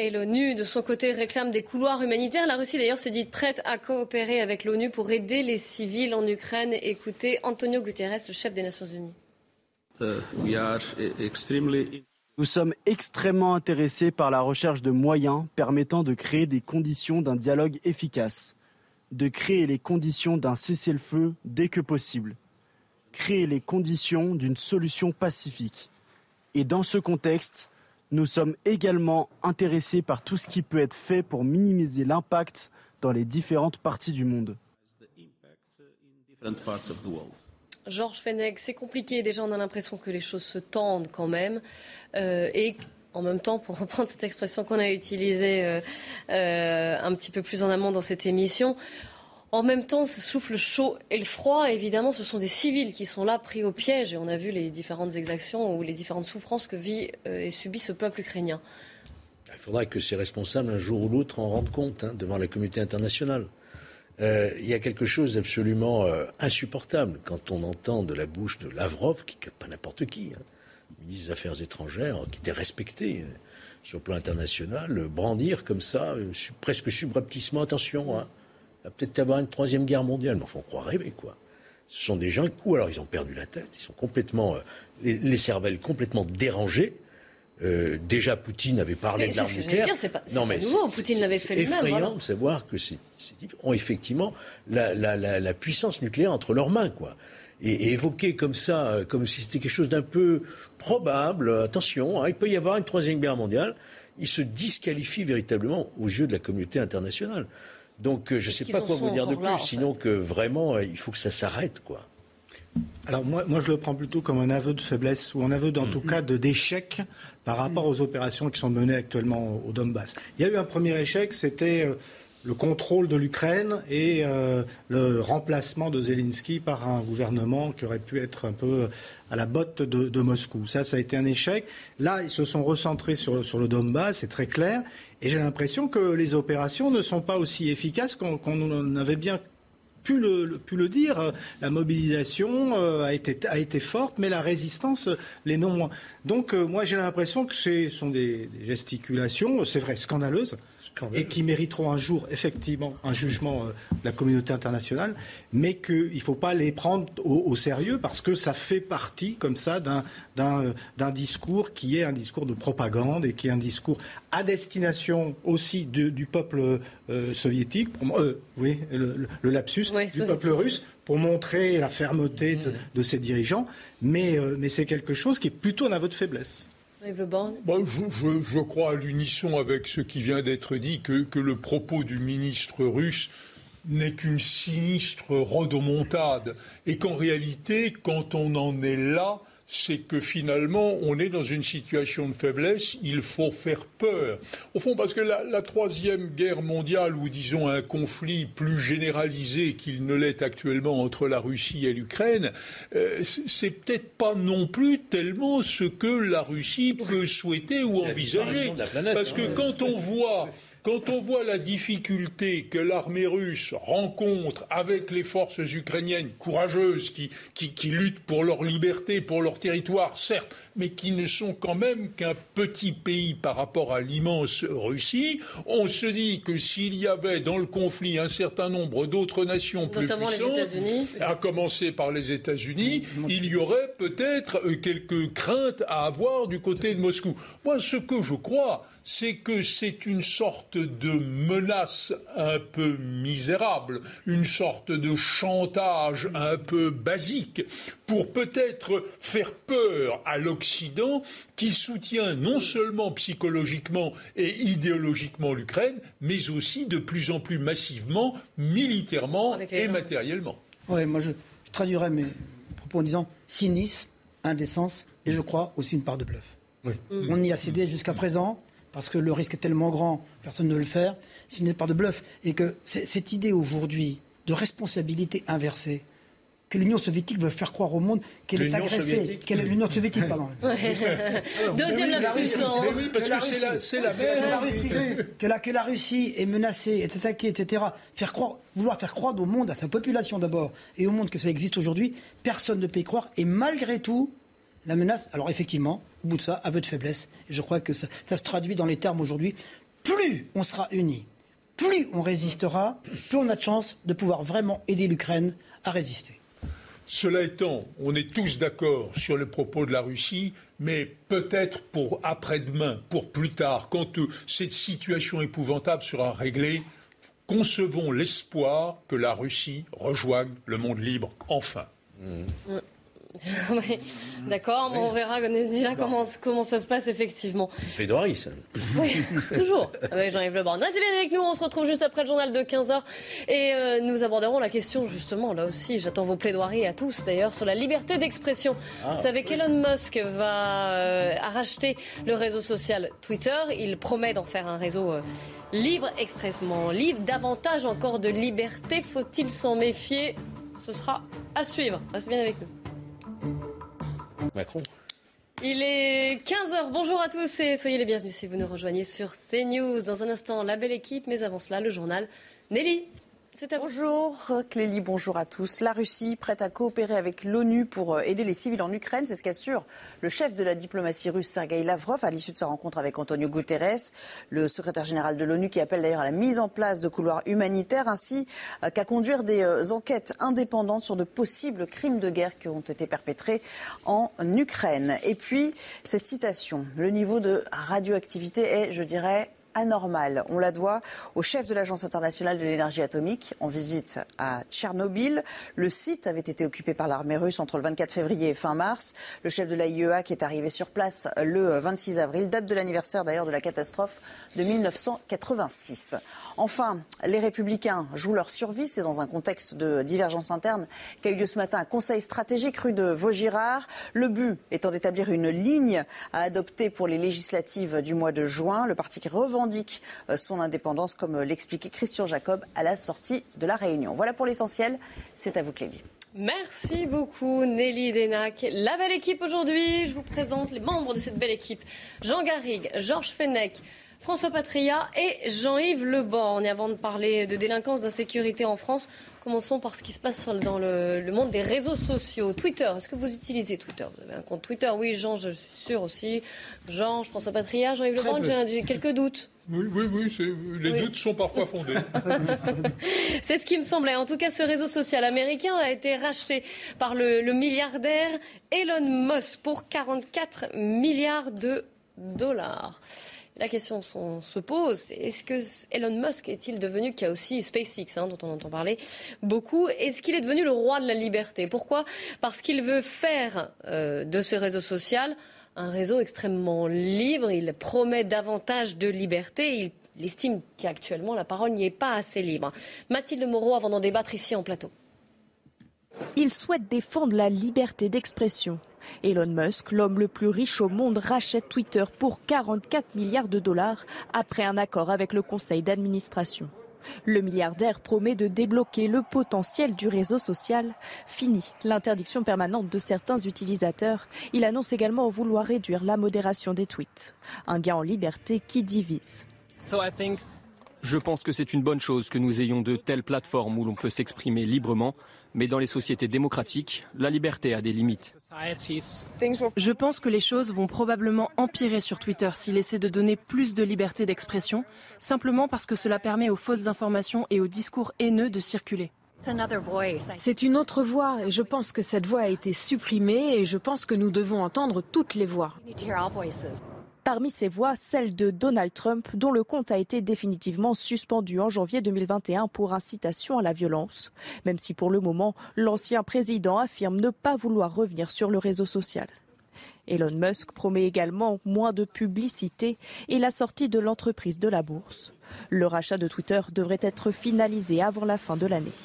B: Et l'ONU, de son côté, réclame des couloirs humanitaires. La Russie, d'ailleurs, s'est dite prête à coopérer avec l'ONU pour aider les civils en Ukraine. Écoutez Antonio Guterres, le chef des Nations Unies.
V: Uh, Nous sommes extrêmement intéressés par la recherche de moyens permettant de créer des conditions d'un dialogue efficace, de créer les conditions d'un cessez-le-feu dès que possible, créer les conditions d'une solution pacifique. Et dans ce contexte, nous sommes également intéressés par tout ce qui peut être fait pour minimiser l'impact dans les différentes parties du monde.
B: Georges Fenech, c'est compliqué. Déjà, on a l'impression que les choses se tendent quand même. Euh, et en même temps, pour reprendre cette expression qu'on a utilisée euh, euh, un petit peu plus en amont dans cette émission, en même temps, ce souffle chaud et le froid, évidemment, ce sont des civils qui sont là, pris au piège. Et on a vu les différentes exactions ou les différentes souffrances que vit euh, et subit ce peuple ukrainien.
Q: Il faudra que ces responsables, un jour ou l'autre, en rendent compte hein, devant la communauté internationale. Euh, il y a quelque chose d'absolument euh, insupportable quand on entend de la bouche de Lavrov, qui n'est pas n'importe qui, hein, ministre des Affaires étrangères, qui était respecté sur le plan international, brandir comme ça, presque subrepticement, attention, hein, va peut-être avoir une troisième guerre mondiale. Mais enfin, on croit rêver, quoi. Ce sont des gens, ou alors ils ont perdu la tête, ils sont complètement, euh, les, cervelles complètement dérangées. Euh, déjà, Poutine avait parlé de l'arme nucléaire.
B: C'est pas, non, mais nouveau. Poutine l'avait fait lui-même.
Q: C'est effrayant de savoir que ces, types ont effectivement la, puissance nucléaire entre leurs mains, quoi. Et, évoquer comme ça, euh, comme si c'était quelque chose d'un peu probable. Attention, hein, il peut y avoir une troisième guerre mondiale. Il se disqualifie véritablement aux yeux de la communauté internationale. Donc euh, je ne sais pas quoi vous dire de plus, sinon que vraiment, euh, il faut que ça s'arrête, quoi.
L: alors moi, moi, je le prends plutôt comme un aveu de faiblesse ou un aveu, en tout cas, d'échec par rapport aux opérations qui sont menées actuellement au Donbass. Il y a eu un premier échec, c'était euh, le contrôle de l'Ukraine et euh, le remplacement de Zelensky par un gouvernement qui aurait pu être un peu à la botte de, Moscou. Ça, ça a été un échec. Là, ils se sont recentrés sur, le Donbass, c'est très clair. Et j'ai l'impression que les opérations ne sont pas aussi efficaces qu'on qu'on avait bien pu le, dire. La mobilisation euh, a, été, forte, mais la résistance l'est non moins. Donc euh, moi j'ai l'impression que ce sont des gesticulations, c'est vrai, scandaleuses, et qui mériteront un jour effectivement un jugement euh, de la communauté internationale, mais qu'il ne faut pas les prendre au, au, sérieux parce que ça fait partie comme ça d'un d'un discours qui est un discours de propagande et qui est un discours à destination aussi de, du peuple euh, soviétique, pour, euh, oui, le, le lapsus,
B: Oui,
L: du peuple russe pour montrer la fermeté de, de ses dirigeants, mais, euh, mais c'est quelque chose qui est plutôt un aveu de faiblesse.
N: Je crois à l'unisson avec ce qui vient d'être dit que, que le propos du ministre russe n'est qu'une sinistre rodomontade et qu'en réalité, quand on en est là, c'est que finalement, on est dans une situation de faiblesse, il faut faire peur. Au fond, parce que la, la troisième guerre mondiale, ou disons un conflit plus généralisé qu'il ne l'est actuellement entre la Russie et l'Ukraine, euh, c'est peut-être pas non plus tellement ce que la Russie peut souhaiter ou envisager. Parce que
Q: hein.
N: quand on voit quand on voit la difficulté que l'armée russe rencontre avec les forces ukrainiennes courageuses qui, qui, qui luttent pour leur liberté, pour leur territoire, certes, mais qui ne sont quand même qu'un petit pays par rapport à l'immense Russie, on se dit que s'il y avait dans le conflit un certain nombre d'autres nations plus
B: Notamment les
N: puissantes,
B: États-Unis.
N: à commencer par les États-Unis, il y aurait peut-être euh, quelques craintes à avoir du côté de Moscou. Moi, ce que je crois, c'est que c'est une sorte de menace un peu misérable, une sorte de chantage un peu basique, pour peut-être faire peur à l'Occident qui soutient non seulement psychologiquement et idéologiquement l'Ukraine, mais aussi de plus en plus massivement, militairement et matériellement.
O: Oui, moi je, je traduirais mes propos en disant cynisme, indécence et je crois aussi une part de bluff. On y a cédé jusqu'à présent parce que le risque est tellement grand, personne ne veut le faire. C'est une part de bluff et que c'est- cette idée aujourd'hui de responsabilité inversée que l'Union soviétique veut faire croire au monde qu'elle est
N: L'Union
O: agressée,
N: soviétique
O: qu'elle est l'Union soviétique, pardon.
B: Deuxième lapsus. hein.
N: Mais oui, parce que c'est la.
O: Russie, que la, que la Russie est menacée, est attaquée, etc. Faire croire, vouloir faire croire au monde, à sa population d'abord, et au monde que ça existe aujourd'hui, personne ne peut y croire. Et malgré tout, la menace, alors effectivement, au bout de ça, aveu de faiblesse. Et je crois que ça, ça se traduit dans les termes aujourd'hui. Plus on sera unis, plus on résistera, plus on a de chance de pouvoir vraiment aider l'Ukraine à résister.
N: Cela étant, on est tous d'accord sur le propos de la Russie, mais peut-être pour après-demain, pour plus tard, quand euh, cette situation épouvantable sera réglée, concevons l'espoir que la Russie rejoigne le monde libre, enfin.
B: Oui, D'accord, bon, on verra comment, comment ça se passe effectivement.
Q: Plaidoirie, ça.
B: Oui, toujours avec Jean-Yves Le Borne. Restez bien avec nous, on se retrouve juste après le journal de 15h et euh, nous aborderons la question justement, là aussi, j'attends vos plaidoiries à tous d'ailleurs, sur la liberté d'expression.
W: Ah,
B: Vous savez qu'Elon Musk va euh, a racheté le réseau social Twitter, il promet d'en faire un réseau euh, libre, extrêmement libre, davantage encore de liberté, faut-il s'en méfier? Ce sera à suivre, restez bien avec nous.
Q: Macron.
B: Il est 15h. Bonjour à tous et soyez les bienvenus si vous nous rejoignez sur CNews. Dans un instant, la belle équipe, mais avant cela, le journal. Nelly.
C: Bonjour Clélie, bonjour à tous. La Russie prête à coopérer avec l'ONU pour euh, aider les civils en Ukraine, c'est ce qu'assure le chef de la diplomatie russe Sergei Lavrov à l'issue de sa rencontre avec Antonio Guterres, le secrétaire général de l'ONU qui appelle d'ailleurs à la mise en place de couloirs humanitaires ainsi euh, qu'à conduire des euh, enquêtes indépendantes sur de possibles crimes de guerre qui ont été perpétrés en Ukraine. Et puis cette citation, le niveau de radioactivité est, je dirais, anormale. On la doit au chef de l'Agence internationale de l'énergie atomique en visite à Tchernobyl. Le site avait été occupé par l'armée russe entre le 24 février et fin mars. Le chef de l'AIEA qui est arrivé sur place le 26 avril, date de l'anniversaire d'ailleurs de la catastrophe de 1986. Enfin, les républicains jouent leur survie. C'est dans un contexte de divergence interne qu'a eu lieu ce matin un conseil stratégique rue de Vaugirard. Le but étant d'établir une ligne à adopter pour les législatives du mois de juin. Le parti qui revendique euh, son indépendance, comme l'expliquait Christian Jacob à la sortie de la réunion. Voilà pour l'essentiel. C'est à vous, Clélie.
B: Merci beaucoup Nelly Denac. La belle équipe aujourd'hui, je vous présente les membres de cette belle équipe. Jean Garrigue, Georges Fenech, François Patria et Jean-Yves Leborgne. Avant de parler de délinquance, d'insécurité en France, commençons par ce qui se passe dans le, monde des réseaux sociaux. Twitter, est-ce que vous utilisez Twitter? Vous avez un compte Twitter? Oui, Jean, je suis sûr aussi. Jean, François Patria, Jean-Yves Leborgne, j'ai quelques doutes.
N: Oui, oui, oui, les doutes sont parfois fondés.
B: C'est ce qui me semblait. En tout cas, ce réseau social américain a été racheté par le, le milliardaire Elon Musk pour 44 milliards de dollars. La question se pose, est-ce que Elon Musk est-il devenu, qui a aussi SpaceX, hein, dont on entend parler beaucoup, est-ce qu'il est devenu le roi de la liberté? Pourquoi? Parce qu'il veut faire euh, de ce réseau social un réseau extrêmement libre, il promet davantage de liberté, il estime qu'actuellement la parole n'y est pas assez libre. Mathilde Moreau, avant d'en débattre ici en plateau.
W: Il souhaite défendre la liberté d'expression. Elon Musk, l'homme le plus riche au monde, rachète Twitter pour 44 milliards de dollars après un accord avec le conseil d'administration. Le milliardaire promet de débloquer le potentiel du réseau social. Fini l'interdiction permanente de certains utilisateurs. Il annonce également vouloir réduire la modération des tweets. Un gain en liberté qui divise.
T: Je pense que c'est une bonne chose que nous ayons de telles plateformes où l'on peut s'exprimer librement, mais dans les sociétés démocratiques, la liberté a des limites.
X: Je pense que les choses vont probablement empirer sur Twitter s'il essaie de donner plus de liberté d'expression, simplement parce que cela permet aux fausses informations et aux discours haineux de circuler.
W: C'est une autre voix et je pense que cette voix a été supprimée et je pense que nous devons entendre toutes les voix. Parmi ces voix, celle de Donald Trump, dont le compte a été définitivement suspendu en janvier 2021 pour incitation à la violence, même si pour le moment, l'ancien président affirme ne pas vouloir revenir sur le réseau social. Elon Musk promet également moins de publicité et la sortie de l'entreprise de la bourse. Le rachat de Twitter devrait être finalisé avant la fin de l'année.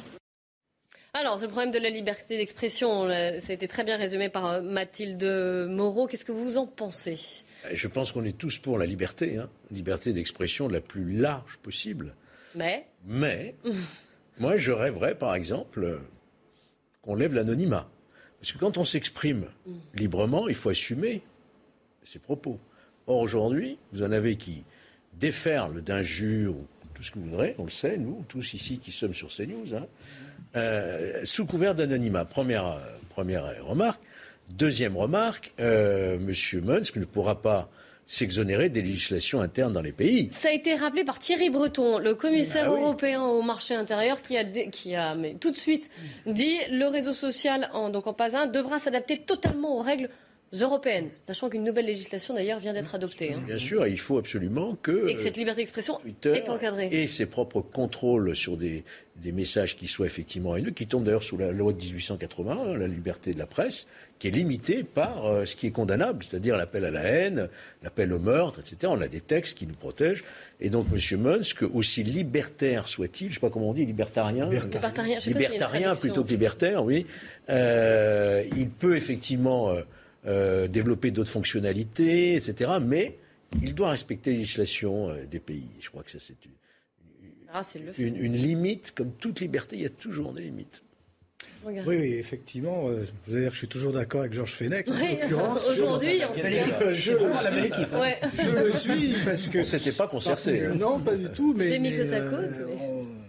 B: Alors, le problème de la liberté d'expression. Ça a été très bien résumé par euh, Mathilde Moreau. Qu'est-ce que vous en pensez?
Q: Je pense qu'on est tous pour la liberté, hein, liberté d'expression la plus large possible.
B: Mais?
Q: Mais, moi, je rêverais, par exemple, qu'on lève l'anonymat. Parce que quand on s'exprime mm. librement, il faut assumer ses propos. Or, aujourd'hui, vous en avez qui déferlent d'injures, tout ce que vous voudrez, on le sait, nous, tous ici qui sommes sur CNews, hein, euh, sous couvert d'anonymat. Première, première remarque. Deuxième remarque, euh, M. Musk ne pourra pas s'exonérer des législations internes dans les pays.
B: Ça a été rappelé par Thierry Breton, le commissaire ah européen au marché intérieur, qui a, qui a mais tout de suite dit le réseau social, en, donc en PAS 1, devra s'adapter totalement aux règles européennes, sachant qu'une nouvelle législation d'ailleurs vient d'être adoptée. Hein.
Q: Bien sûr, il faut absolument que
B: et que cette liberté d'expression est encadrée
Q: et ses propres contrôles sur des, des messages qui soient effectivement haineux, qui tombent d'ailleurs sous la loi de 1881, la liberté de la presse, qui est limitée par euh, ce qui est condamnable, c'est-à-dire l'appel à la haine, l'appel au meurtre, etc. On a des textes qui nous protègent. Et donc, M. Musk, aussi libertaire soit-il, je ne sais pas comment on dit, libertarien
B: Libertarien,
Q: libertarien plutôt que libertaire, oui. Euh, il peut effectivement euh, euh, développer d'autres fonctionnalités, etc. Mais il doit respecter les législations euh, des pays. Je crois que ça, c'est
B: ah,
Q: une, une, limite. Comme toute liberté, il y a toujours des limites.
L: Oui, oui, effectivement. Euh, je, dire, je suis toujours d'accord avec Georges Fenech.
B: en l'occurrence, aujourd'hui,
L: je, je, le suis parce que.
Q: C'était pas concerté.
L: Hein. Non, pas du tout. Mais,
B: mais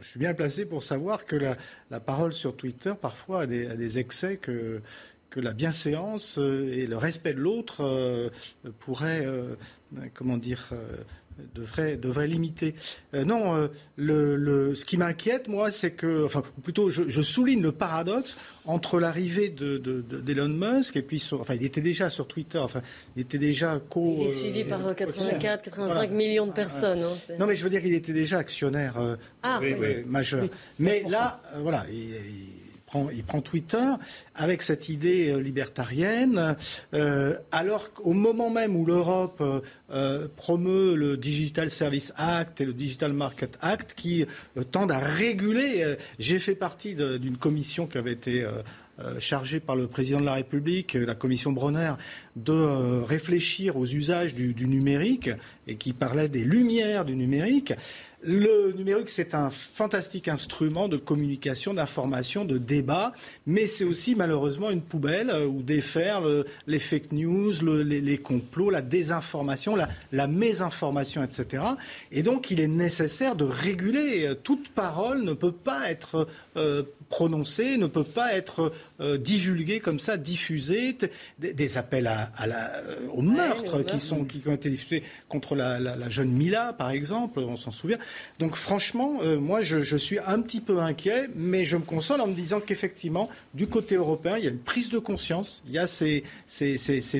L: je suis bien placé pour savoir que la, la parole sur Twitter parfois a des, a des excès que que la bienséance et le respect de l'autre pourraient, comment dire, devrait, devrait limiter. Euh, non, euh, le, ce qui m'inquiète, moi, c'est que, enfin, plutôt, je, souligne le paradoxe entre l'arrivée d'Elon de, de, Musk et puis, enfin, il était déjà sur Twitter, enfin, il était déjà co.
B: Il est suivi par 84, euh, 85 millions de personnes. Hein,
L: non, mais je veux dire, il était déjà actionnaire ah, majeur. Mais là, voilà, il il prend Twitter avec cette idée euh, libertarienne, euh, alors qu'au moment même où l'Europe euh, promeut le Digital Service Act et le Digital Market Act qui tendent à réguler, j'ai fait partie d'une commission qui avait été chargée par le président de la République, la commission Bronner, de réfléchir aux usages du, numérique et qui parlait des lumières du numérique. Le numérique, c'est un fantastique instrument de communication, d'information, de débat, mais c'est aussi malheureusement une poubelle euh, où défaire les fake news, les, complots, la désinformation, la, mésinformation, etc. Et donc, il est nécessaire de réguler. Toute parole ne peut pas être euh, prononcée, ne peut pas être euh, divulguée comme ça, diffusée. Des, appels à, au meurtre qui, sont, qui ont été diffusés contre la jeune Mila, par exemple, on s'en souvient. Donc franchement, euh, moi je, suis un petit peu inquiet, mais je me console en me disant qu'effectivement, du côté européen, il y a une prise de conscience, il y a ces,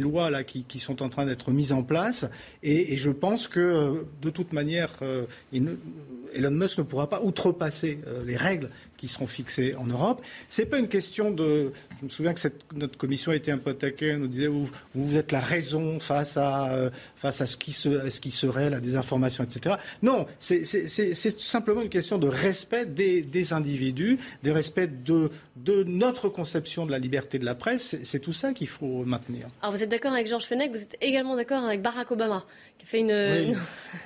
L: lois-là qui, sont en train d'être mises en place, et, je pense que euh, de toute manière, euh, Elon Musk ne pourra pas outrepasser les règles qui seront fixées en Europe. Ce n'est pas une question de. Je me souviens que notre commission a été un peu attaquée. Elle nous disait vous, vous êtes la raison face à, euh, face à ce, qui ce qui serait la désinformation, etc. Non, c'est simplement une question de respect des, des individus, de respect de, de notre conception de la liberté de la presse. C'est tout ça qu'il faut maintenir.
B: Alors vous êtes d'accord avec Georges Fenech, vous êtes également d'accord avec Barack Obama, qui a fait une.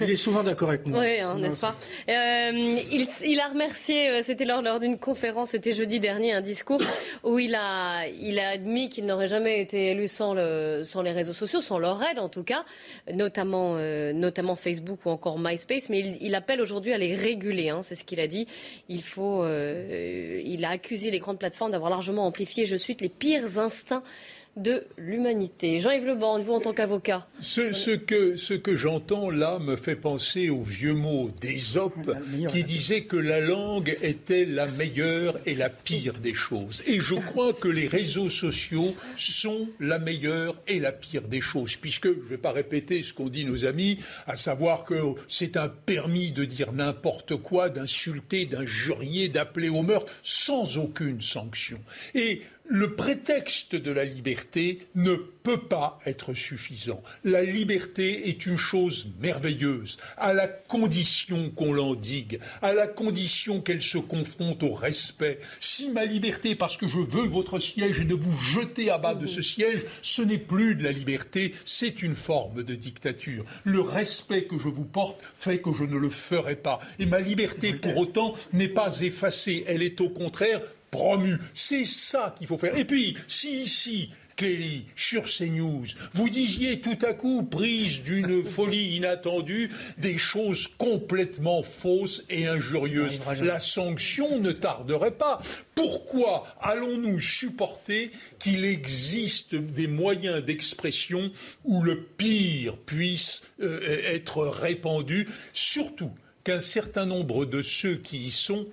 L: Il est souvent d'accord avec moi.
B: Oui, hein, n'est-ce pas euh, il, il, a remercié, euh, c'était lors, lors d'une conférence, c'était jeudi dernier, un discours où il a, admis qu'il n'aurait jamais été élu sans, le, sans les réseaux sociaux, sans leur aide en tout cas, notamment, euh, Facebook ou encore MySpace, mais il, appelle aujourd'hui à les réguler, hein, c'est ce qu'il a dit. Il faut, il a accusé les grandes plateformes d'avoir largement amplifié, je cite, les pires instincts de l'humanité. Jean-Yves Le vous en tant qu'avocat.
N: Ce, que, ce que j'entends là me fait penser au vieux mot d'Ésope qui disait que la langue était la meilleure et la pire des choses. Et je crois que les réseaux sociaux sont la meilleure et la pire des choses, puisque, je ne vais pas répéter ce qu'ont dit nos amis, à savoir que c'est un permis de dire n'importe quoi, d'insulter, d'injurier, d'appeler au meurtre, sans aucune sanction. Et le prétexte de la liberté ne peut pas être suffisant. La liberté est une chose merveilleuse, à la condition qu'on l'endigue, à la condition qu'elle se confronte au respect. Si ma liberté, parce que je veux votre siège et de vous jeter à bas de ce siège, ce n'est plus de la liberté, c'est une forme de dictature. Le respect que je vous porte fait que je ne le ferai pas. Et ma liberté, pour autant, n'est pas effacée. Elle est au contraire promu. C'est ça qu'il faut faire. Et puis, si ici, Clélie, sur CNews, vous disiez tout à coup, prise d'une folie inattendue, des choses complètement fausses et injurieuses. La sanction ne tarderait pas. Pourquoi allons-nous supporter qu'il existe des moyens d'expression où le pire puisse euh, être répandu, surtout qu'un certain nombre de ceux qui y sont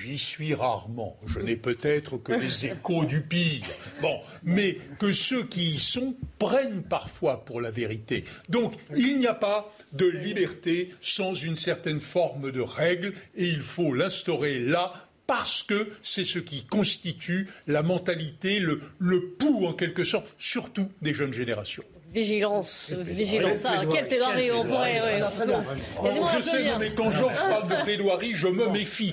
N: J'y suis rarement. Je n'ai peut-être que les échos du pire. Bon, mais que ceux qui y sont prennent parfois pour la vérité. Donc, il n'y a pas de liberté sans une certaine forme de règle et il faut l'instaurer là parce que c'est ce qui constitue la mentalité, le, le pouls en quelque sorte, surtout des jeunes générations.
B: Vigilance, vigilance. Ah, quelle plaidoirie on pourrait. Ouais.
N: je sais, mais quand Georges parle de plaidoirie, je me méfie.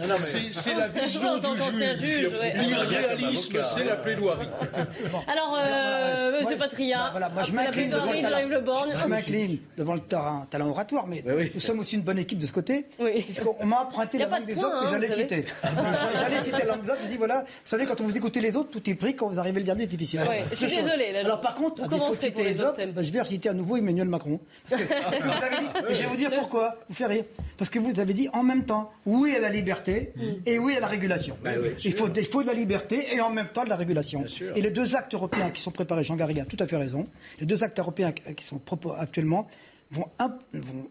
N: C'est la vision du juge. L'irréalisme, c'est la plaidoirie.
B: Alors, euh, Monsieur Patria,
O: voilà, moi je m'incline devant, le devant le talent, talent oratoire, mais nous sommes aussi une bonne équipe de ce côté, puisqu'on m'a emprunté la langue des autres que j'allais citer. J'allais citer la langue des autres, je dis voilà, vous savez, quand on vous écoutez les autres, tout est pris, quand vous arrivez le dernier, c'est difficile.
B: Je suis désolé.
O: Alors par contre, il faut citer les autres, bah, je vais reciter à nouveau Emmanuel Macron. Parce que, vous avez dit, je vais vous dire pourquoi, vous faites rire. Parce que vous avez dit en même temps, oui à la liberté mm. et oui à la régulation. Bah il, faut, il faut de la liberté et en même temps de la régulation. Et les deux actes européens qui sont préparés, Jean Garriga a tout à fait raison, les deux actes européens qui sont actuellement vont, vont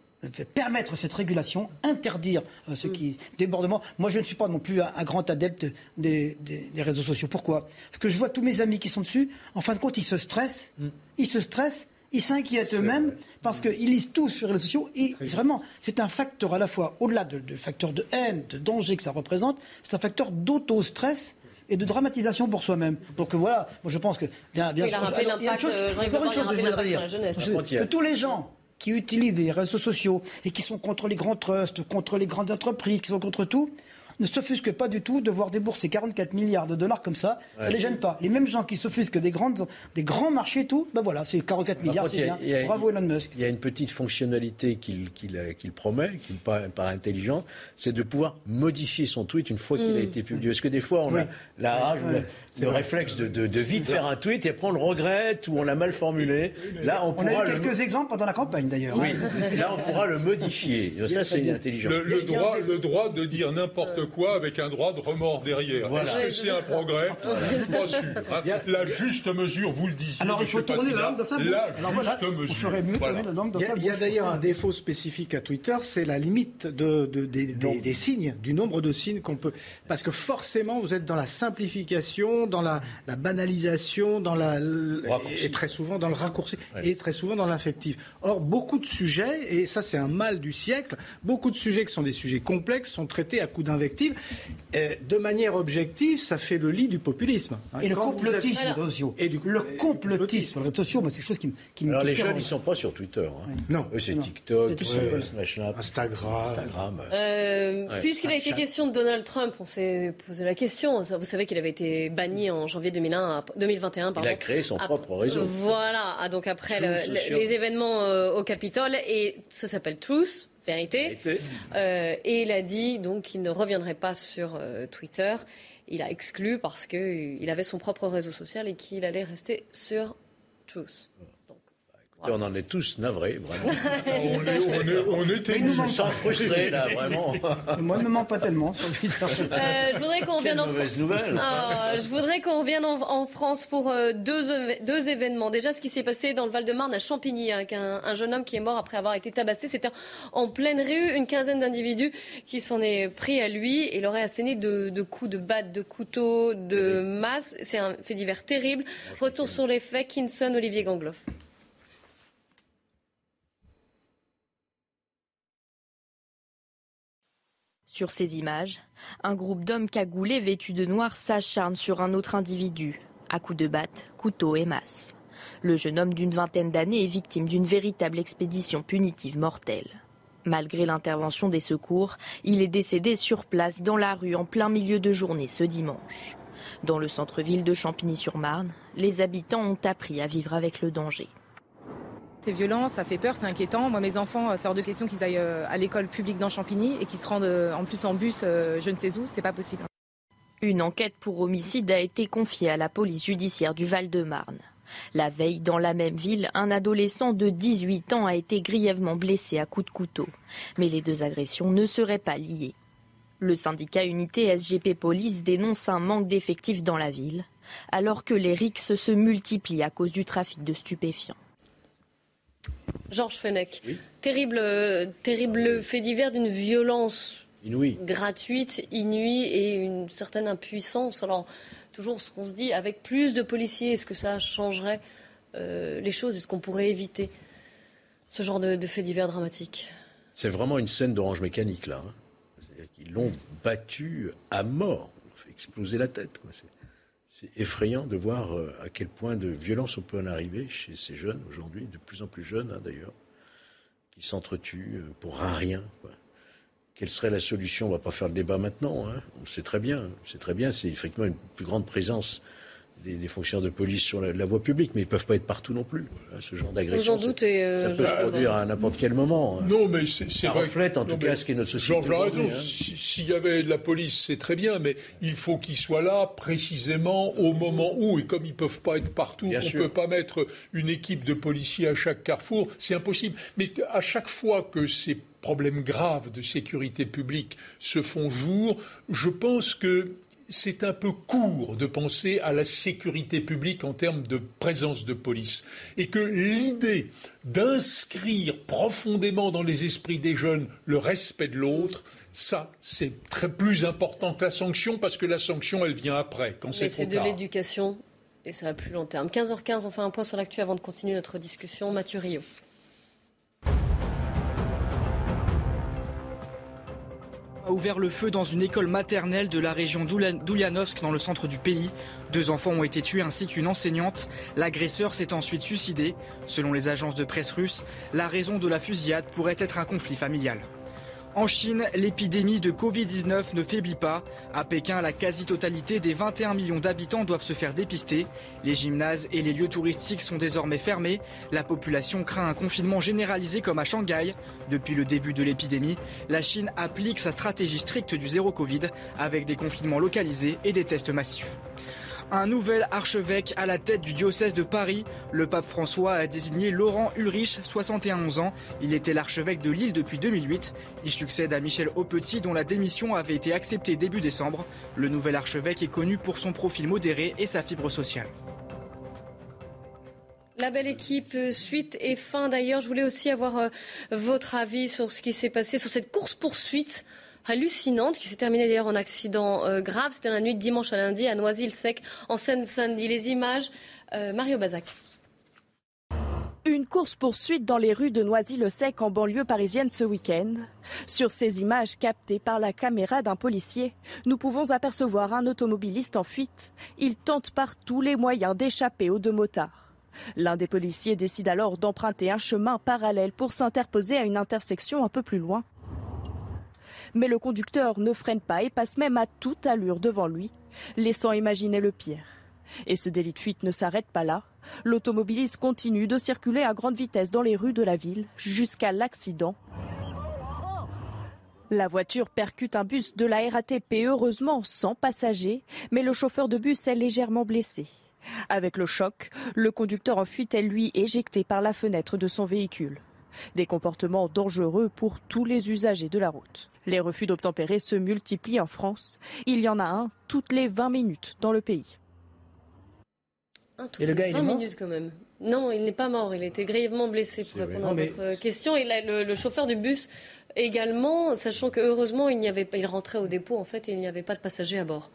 O: permettre cette régulation, interdire euh, ce mm. qui débordement. Moi, je ne suis pas non plus un, grand adepte des, réseaux sociaux. Pourquoi? Parce que je vois tous mes amis qui sont dessus. En fin de compte, ils se stressent. Mm. Ils se stressent. Ils s'inquiètent eux-mêmes parce qu'ils lisent tout sur les réseaux sociaux. Et vraiment, c'est un facteur à la fois, au-delà de, facteur de haine, de danger que ça représente, c'est un facteur d'auto-stress et de dramatisation pour soi-même. Donc voilà, moi je pense que bien, bien
B: sûr. il y a une chose, encore une chose que je voudrais dire,
O: que tous les gens qui utilisent les réseaux sociaux et qui sont contre les grands trusts, contre les grandes entreprises, qui sont contre tout, ne s'offusquent pas du tout de voir débourser 44 milliards de dollars comme ça. Ça ne les gêne pas. Les mêmes gens qui s'offusquent des, grandes, des grands marchés et tout, ben voilà, c'est 44 milliards, c'est bien. Bravo Elon Musk.
Q: Il y a une petite fonctionnalité qu'il promet, qui me paraît, intelligente, c'est de pouvoir modifier son tweet une fois qu'il a mm. été publié. Parce que des fois, on a la rage, le réflexe de, de, vite faire un tweet et après on le regrette ou on l'a mal formulé.
O: Là, on, on a eu quelques exemples pendant la campagne d'ailleurs.
Q: Oui, là on pourra le modifier. Ça, c'est intelligent.
N: Le, droit, le droit de dire n'importe quoi avec un droit de remords derrière. Est-ce que c'est un progrès Je suis pas sûr. Hein. La juste mesure, vous le disiez.
O: Alors il faut tourner la langue dans sa bouche.
N: La juste mesure.
L: Il y a d'ailleurs un défaut spécifique à Twitter, c'est la limite de, des, signes, du nombre de signes qu'on peut. Parce que forcément, vous êtes dans la simplification, dans la, banalisation, dans la et très souvent dans le raccourci et très souvent dans l'affectif. Or, beaucoup de sujets, et ça c'est un mal du siècle, beaucoup de sujets qui sont des sujets complexes sont traités à coups d'invective de manière objective, ça fait le lit du populisme.
O: Hein. Et le complotisme, Et du... Le complotisme, les réseaux sociaux, c'est quelque chose qui, qui
Q: Alors les jeunes, ils ne sont pas sur Twitter. Hein.
L: Non.
Q: c'est TikTok,
L: Instagram.
Q: Instagram.
B: Euh, Puisqu'il a été question de Donald Trump, on s'est posé la question. Vous savez qu'il avait été banni en janvier 2001, 2021. Pardon.
Q: Il a créé son propre réseau.
B: Voilà, ah, donc après les événements euh, au Capitole, et ça s'appelle Truth vérité. Euh, et il a dit donc qu'il ne reviendrait pas sur euh, Twitter. Il a exclu parce qu'il avait son propre réseau social et qu'il allait rester sur Truth.
Q: On en est tous navrés, vraiment.
N: on, est, on, est, on était
Q: nous sens frustrés, là, vraiment.
O: Moi, ne me ment pas tellement sur
B: euh, je voudrais qu'on revienne en France. Ah, je voudrais qu'on revienne en, France pour euh, deux, deux événements. Déjà, ce qui s'est passé dans le Val-de-Marne à Champigny, avec un, jeune homme qui est mort après avoir été tabassé. C'était en pleine rue, une quinzaine d'individus qui s'en est pris à lui et l'aurait asséné de, de, coups de batte, de couteau, de masse. C'est un fait divers terrible. Retour sur les faits, Kinson, Olivier Gangloff.
G: Sur ces images, un groupe d'hommes cagoulés vêtus de noir s'acharne sur un autre individu, à coups de batte, couteau et masse. Le jeune homme d'une vingtaine d'années est victime d'une véritable expédition punitive mortelle. Malgré l'intervention des secours, il est décédé sur place dans la rue en plein milieu de journée ce dimanche. Dans le centre-ville de Champigny-sur-Marne, les habitants ont appris à vivre avec le danger.
Y: C'est violent, ça fait peur, c'est inquiétant. Moi, mes enfants, c'est hors de question qu'ils aillent euh, à l'école publique dans Champigny et qu'ils se rendent euh, en plus en bus, euh, je ne sais où, c'est pas possible.
G: Une enquête pour homicide a été confiée à la police judiciaire du Val-de-Marne. La veille, dans la même ville, un adolescent de 18 ans a été grièvement blessé à coups de couteau. Mais les deux agressions ne seraient pas liées. Le syndicat Unité SGP Police dénonce un manque d'effectifs dans la ville, alors que les rixes se multiplient à cause du trafic de stupéfiants.
B: Georges Fenech, terrible, terrible fait divers d'une violence gratuite, inouïe et une certaine impuissance. Alors, toujours ce qu'on se dit, avec plus de policiers, est-ce que ça changerait euh, les choses? Est-ce qu'on pourrait éviter ce genre de, de fait divers dramatique?
Q: C'est vraiment une scène d'orange mécanique, là. Hein. Ils l'ont battu à mort. Ils fait exploser la tête. C'est effrayant de voir euh, à quel point de violence on peut en arriver chez ces jeunes aujourd'hui, de plus en plus jeunes hein, d'ailleurs, qui s'entretuent euh, pour rien. Quelle serait la solution? On ne va pas faire le débat maintenant. Hein. On sait très bien. C'est très bien. C'est effectivement une plus grande présence des, fonctionnaires de police sur la, voie publique, mais ils ne peuvent pas être partout non plus. Ce genre d'agression, ça,
B: euh,
Q: peut se produire à n'importe quel moment.
N: Non, mais c'est ça
Q: reflète en tout cas ce qu'est notre société. Georges a raison.
N: Hein. S'il y avait de la police, c'est très bien, mais il faut qu'ils soient là précisément au moment où, et comme ils ne peuvent pas être partout, on ne peut pas mettre une équipe de policiers à chaque carrefour, c'est impossible. Mais à chaque fois que ces problèmes graves de sécurité publique se font jour, je pense que c'est un peu court de penser à la sécurité publique en termes de présence de police. Et que l'idée d'inscrire profondément dans les esprits des jeunes le respect de l'autre, ça, c'est très plus important que la sanction parce que la sanction, elle vient après, quand c'est
B: c'est de l'éducation et ça va plus long terme. 15h15, on fait un point sur l'actu avant de continuer notre discussion. Mathieu Rio.
P: A ouvert le feu dans une école maternelle de la région d'Ulyanovsk dans le centre du pays. Deux enfants ont été tués ainsi qu'une enseignante. L'agresseur s'est ensuite suicidé. Selon les agences de presse russes, la raison de la fusillade pourrait être un conflit familial. En Chine, l'épidémie de Covid-19 ne faiblit pas. À Pékin, la quasi-totalité des 21 millions d'habitants doivent se faire dépister. Les gymnases et les lieux touristiques sont désormais fermés. La population craint un confinement généralisé comme à Shanghai. Depuis le début de l'épidémie, la Chine applique sa stratégie stricte du zéro Covid avec des confinements localisés et des tests massifs un nouvel archevêque à la tête du diocèse de Paris. Le pape François a désigné Laurent Ulrich, 71 ans. Il était l'archevêque de Lille depuis 2008. Il succède à Michel Aupetit dont la démission avait été acceptée début décembre. Le nouvel archevêque est connu pour son profil modéré et sa fibre sociale.
B: La belle équipe, euh, suite et fin d'ailleurs. Je voulais aussi avoir euh, votre avis sur ce qui s'est passé, sur cette course-poursuite hallucinante qui s'est terminée d'ailleurs en accident euh, grave. C'était la nuit de dimanche à lundi à Noisy-le-Sec en Seine-Saint-Denis. Les images, euh, Mario Bazac.
W: Une course-poursuite dans les rues de Noisy-le-Sec en banlieue parisienne ce week-end. Sur ces images captées par la caméra d'un policier, nous pouvons apercevoir un automobiliste en fuite. Il tente par tous les moyens d'échapper aux deux motards. L'un des policiers décide alors d'emprunter un chemin parallèle pour s'interposer à une intersection un peu plus loin. Mais le conducteur ne freine pas et passe même à toute allure devant lui, laissant imaginer le pire. Et ce délit de fuite ne s'arrête pas là. L'automobiliste continue de circuler à grande vitesse dans les rues de la ville jusqu'à l'accident. La voiture percute un bus de la RATP, heureusement sans passagers, mais le chauffeur de bus est légèrement blessé. Avec le choc, le conducteur en fuite est lui éjecté par la fenêtre de son véhicule. Des comportements dangereux pour tous les usagers de la route. Les refus d'obtempérer se multiplient en France. Il y en a un toutes les 20 minutes dans le pays.
B: Un Et le gars, 20 minutes quand même. Non, il n'est pas mort. Il était grièvement blessé pour répondre à votre question. Et le, chauffeur du bus également, sachant que heureusement il n'y avait il rentrait au dépôt en fait et il n'y avait pas de passagers à bord.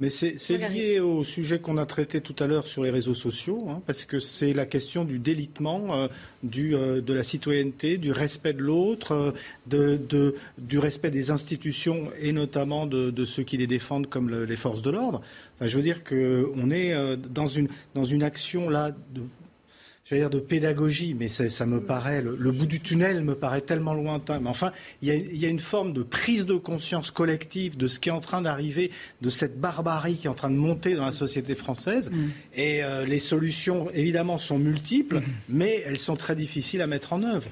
L: Mais c'est lié au sujet qu'on a traité tout à l'heure sur les réseaux sociaux, hein, parce que c'est la question du délitement, euh, du, euh, de la citoyenneté, du respect de l'autre, euh, de, du respect des institutions et notamment de, ceux qui les défendent comme les forces de l'ordre. Enfin, je veux dire qu'on est dans une, dans une action là de j'allais dire de pédagogie, mais ça me paraît, le, bout du tunnel me paraît tellement lointain. Mais enfin, il y, a, une forme de prise de conscience collective de ce qui est en train d'arriver, de cette barbarie qui est en train de monter dans la société française. Mm. Et euh, les solutions, évidemment, sont multiples, mm. mais elles sont très difficiles à mettre en œuvre.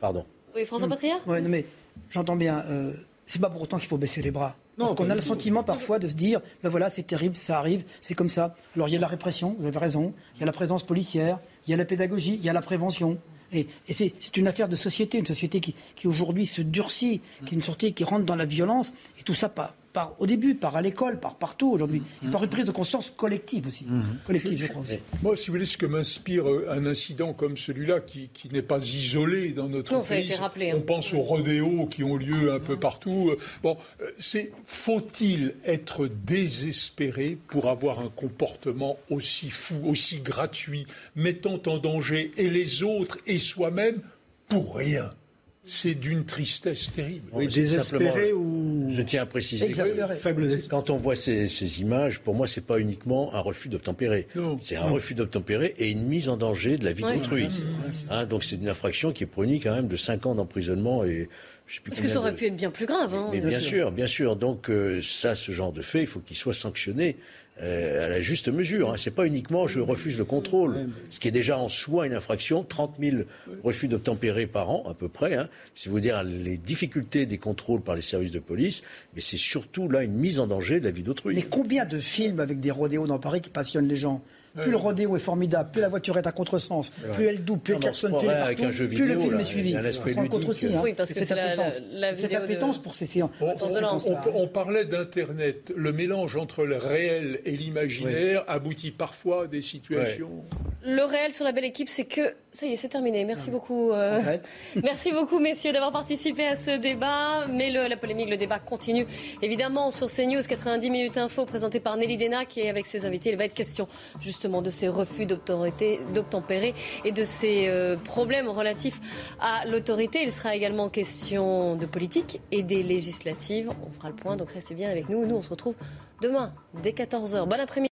Q: Pardon.
B: Oui, François Patria
O: Oui, mais j'entends bien. Euh, c'est pas pour autant qu'il faut baisser les bras. Parce qu'on a le sentiment parfois de se dire, ben voilà, c'est terrible, ça arrive, c'est comme ça. Alors il y a la répression, vous avez raison, il y a la présence policière, il y a la pédagogie, il y a la prévention. Et, c'est une affaire de société, une société qui, qui aujourd'hui se durcit, qui est une société qui rentre dans la violence, et tout ça pas, par, au début, par à l'école, par partout aujourd'hui, et par une prise de conscience collective aussi. Mhm. Collective, je crois aussi.
N: Moi, si vous voulez, ce que m'inspire euh, un incident comme celui-là, qui, qui n'est pas isolé dans notre
B: non,
N: pays,
B: ça a été rappelé,
N: on hein. pense aux rodéos qui ont lieu un peu partout. Bon, euh, c'est faut-il être désespéré pour avoir un comportement aussi fou, aussi gratuit, mettant en danger et les autres et soi-même pour rien? C'est d'une tristesse terrible.
Q: Oui, désespéré ou je tiens à préciser que quand on voit ces, images, pour moi, c'est pas uniquement un refus d'obtempérer. C'est un refus d'obtempérer et une mise en danger de la vie d'autrui. Hein, donc c'est une infraction qui est punie quand même de 5 ans d'emprisonnement et
B: Parce que ça aurait pu être bien plus grave. Hein.
Q: Mais bien, sûr. bien sûr. Donc euh, ça, ce genre de fait, il faut qu'il soit sanctionné euh, à la juste mesure. Hein. Ce n'est pas uniquement je refuse le contrôle, ce qui est déjà en soi une infraction. 30 000 refus d'obtempérer par an, à peu près. Hein. Si vous dire les difficultés des contrôles par les services de police, mais c'est surtout là une mise en danger de la vie d'autrui.
O: Mais combien de films avec des rodéos dans Paris qui passionnent les gens? Plus le rodéo est formidable, plus la voiture est à contresens, plus elle double, plus elle klaxonne, plus elle est partout, plus le film est suivi. On
B: contre aussi. Hein. Oui, parce que c'est la, la,
O: cette appétence pour ces séances. On,
N: on, parlait d'Internet. Le mélange entre le réel et l'imaginaire aboutit parfois à des situations.
B: Le réel sur la belle équipe, c'est que ça y est, c'est terminé. Merci beaucoup. Euh, merci beaucoup, messieurs, d'avoir participé à ce débat. Mais le, la polémique, le débat continue. Évidemment, sur CNews, 90 minutes info, présenté par Nelly Denac et avec ses invités, il va être question justement de ces refus d'obtempérer et de ces euh, problèmes relatifs à l'autorité. Il sera également question de politique et des législatives. On fera le point, donc restez bien avec nous. Nous, on se retrouve demain dès 14h. Bon après-midi.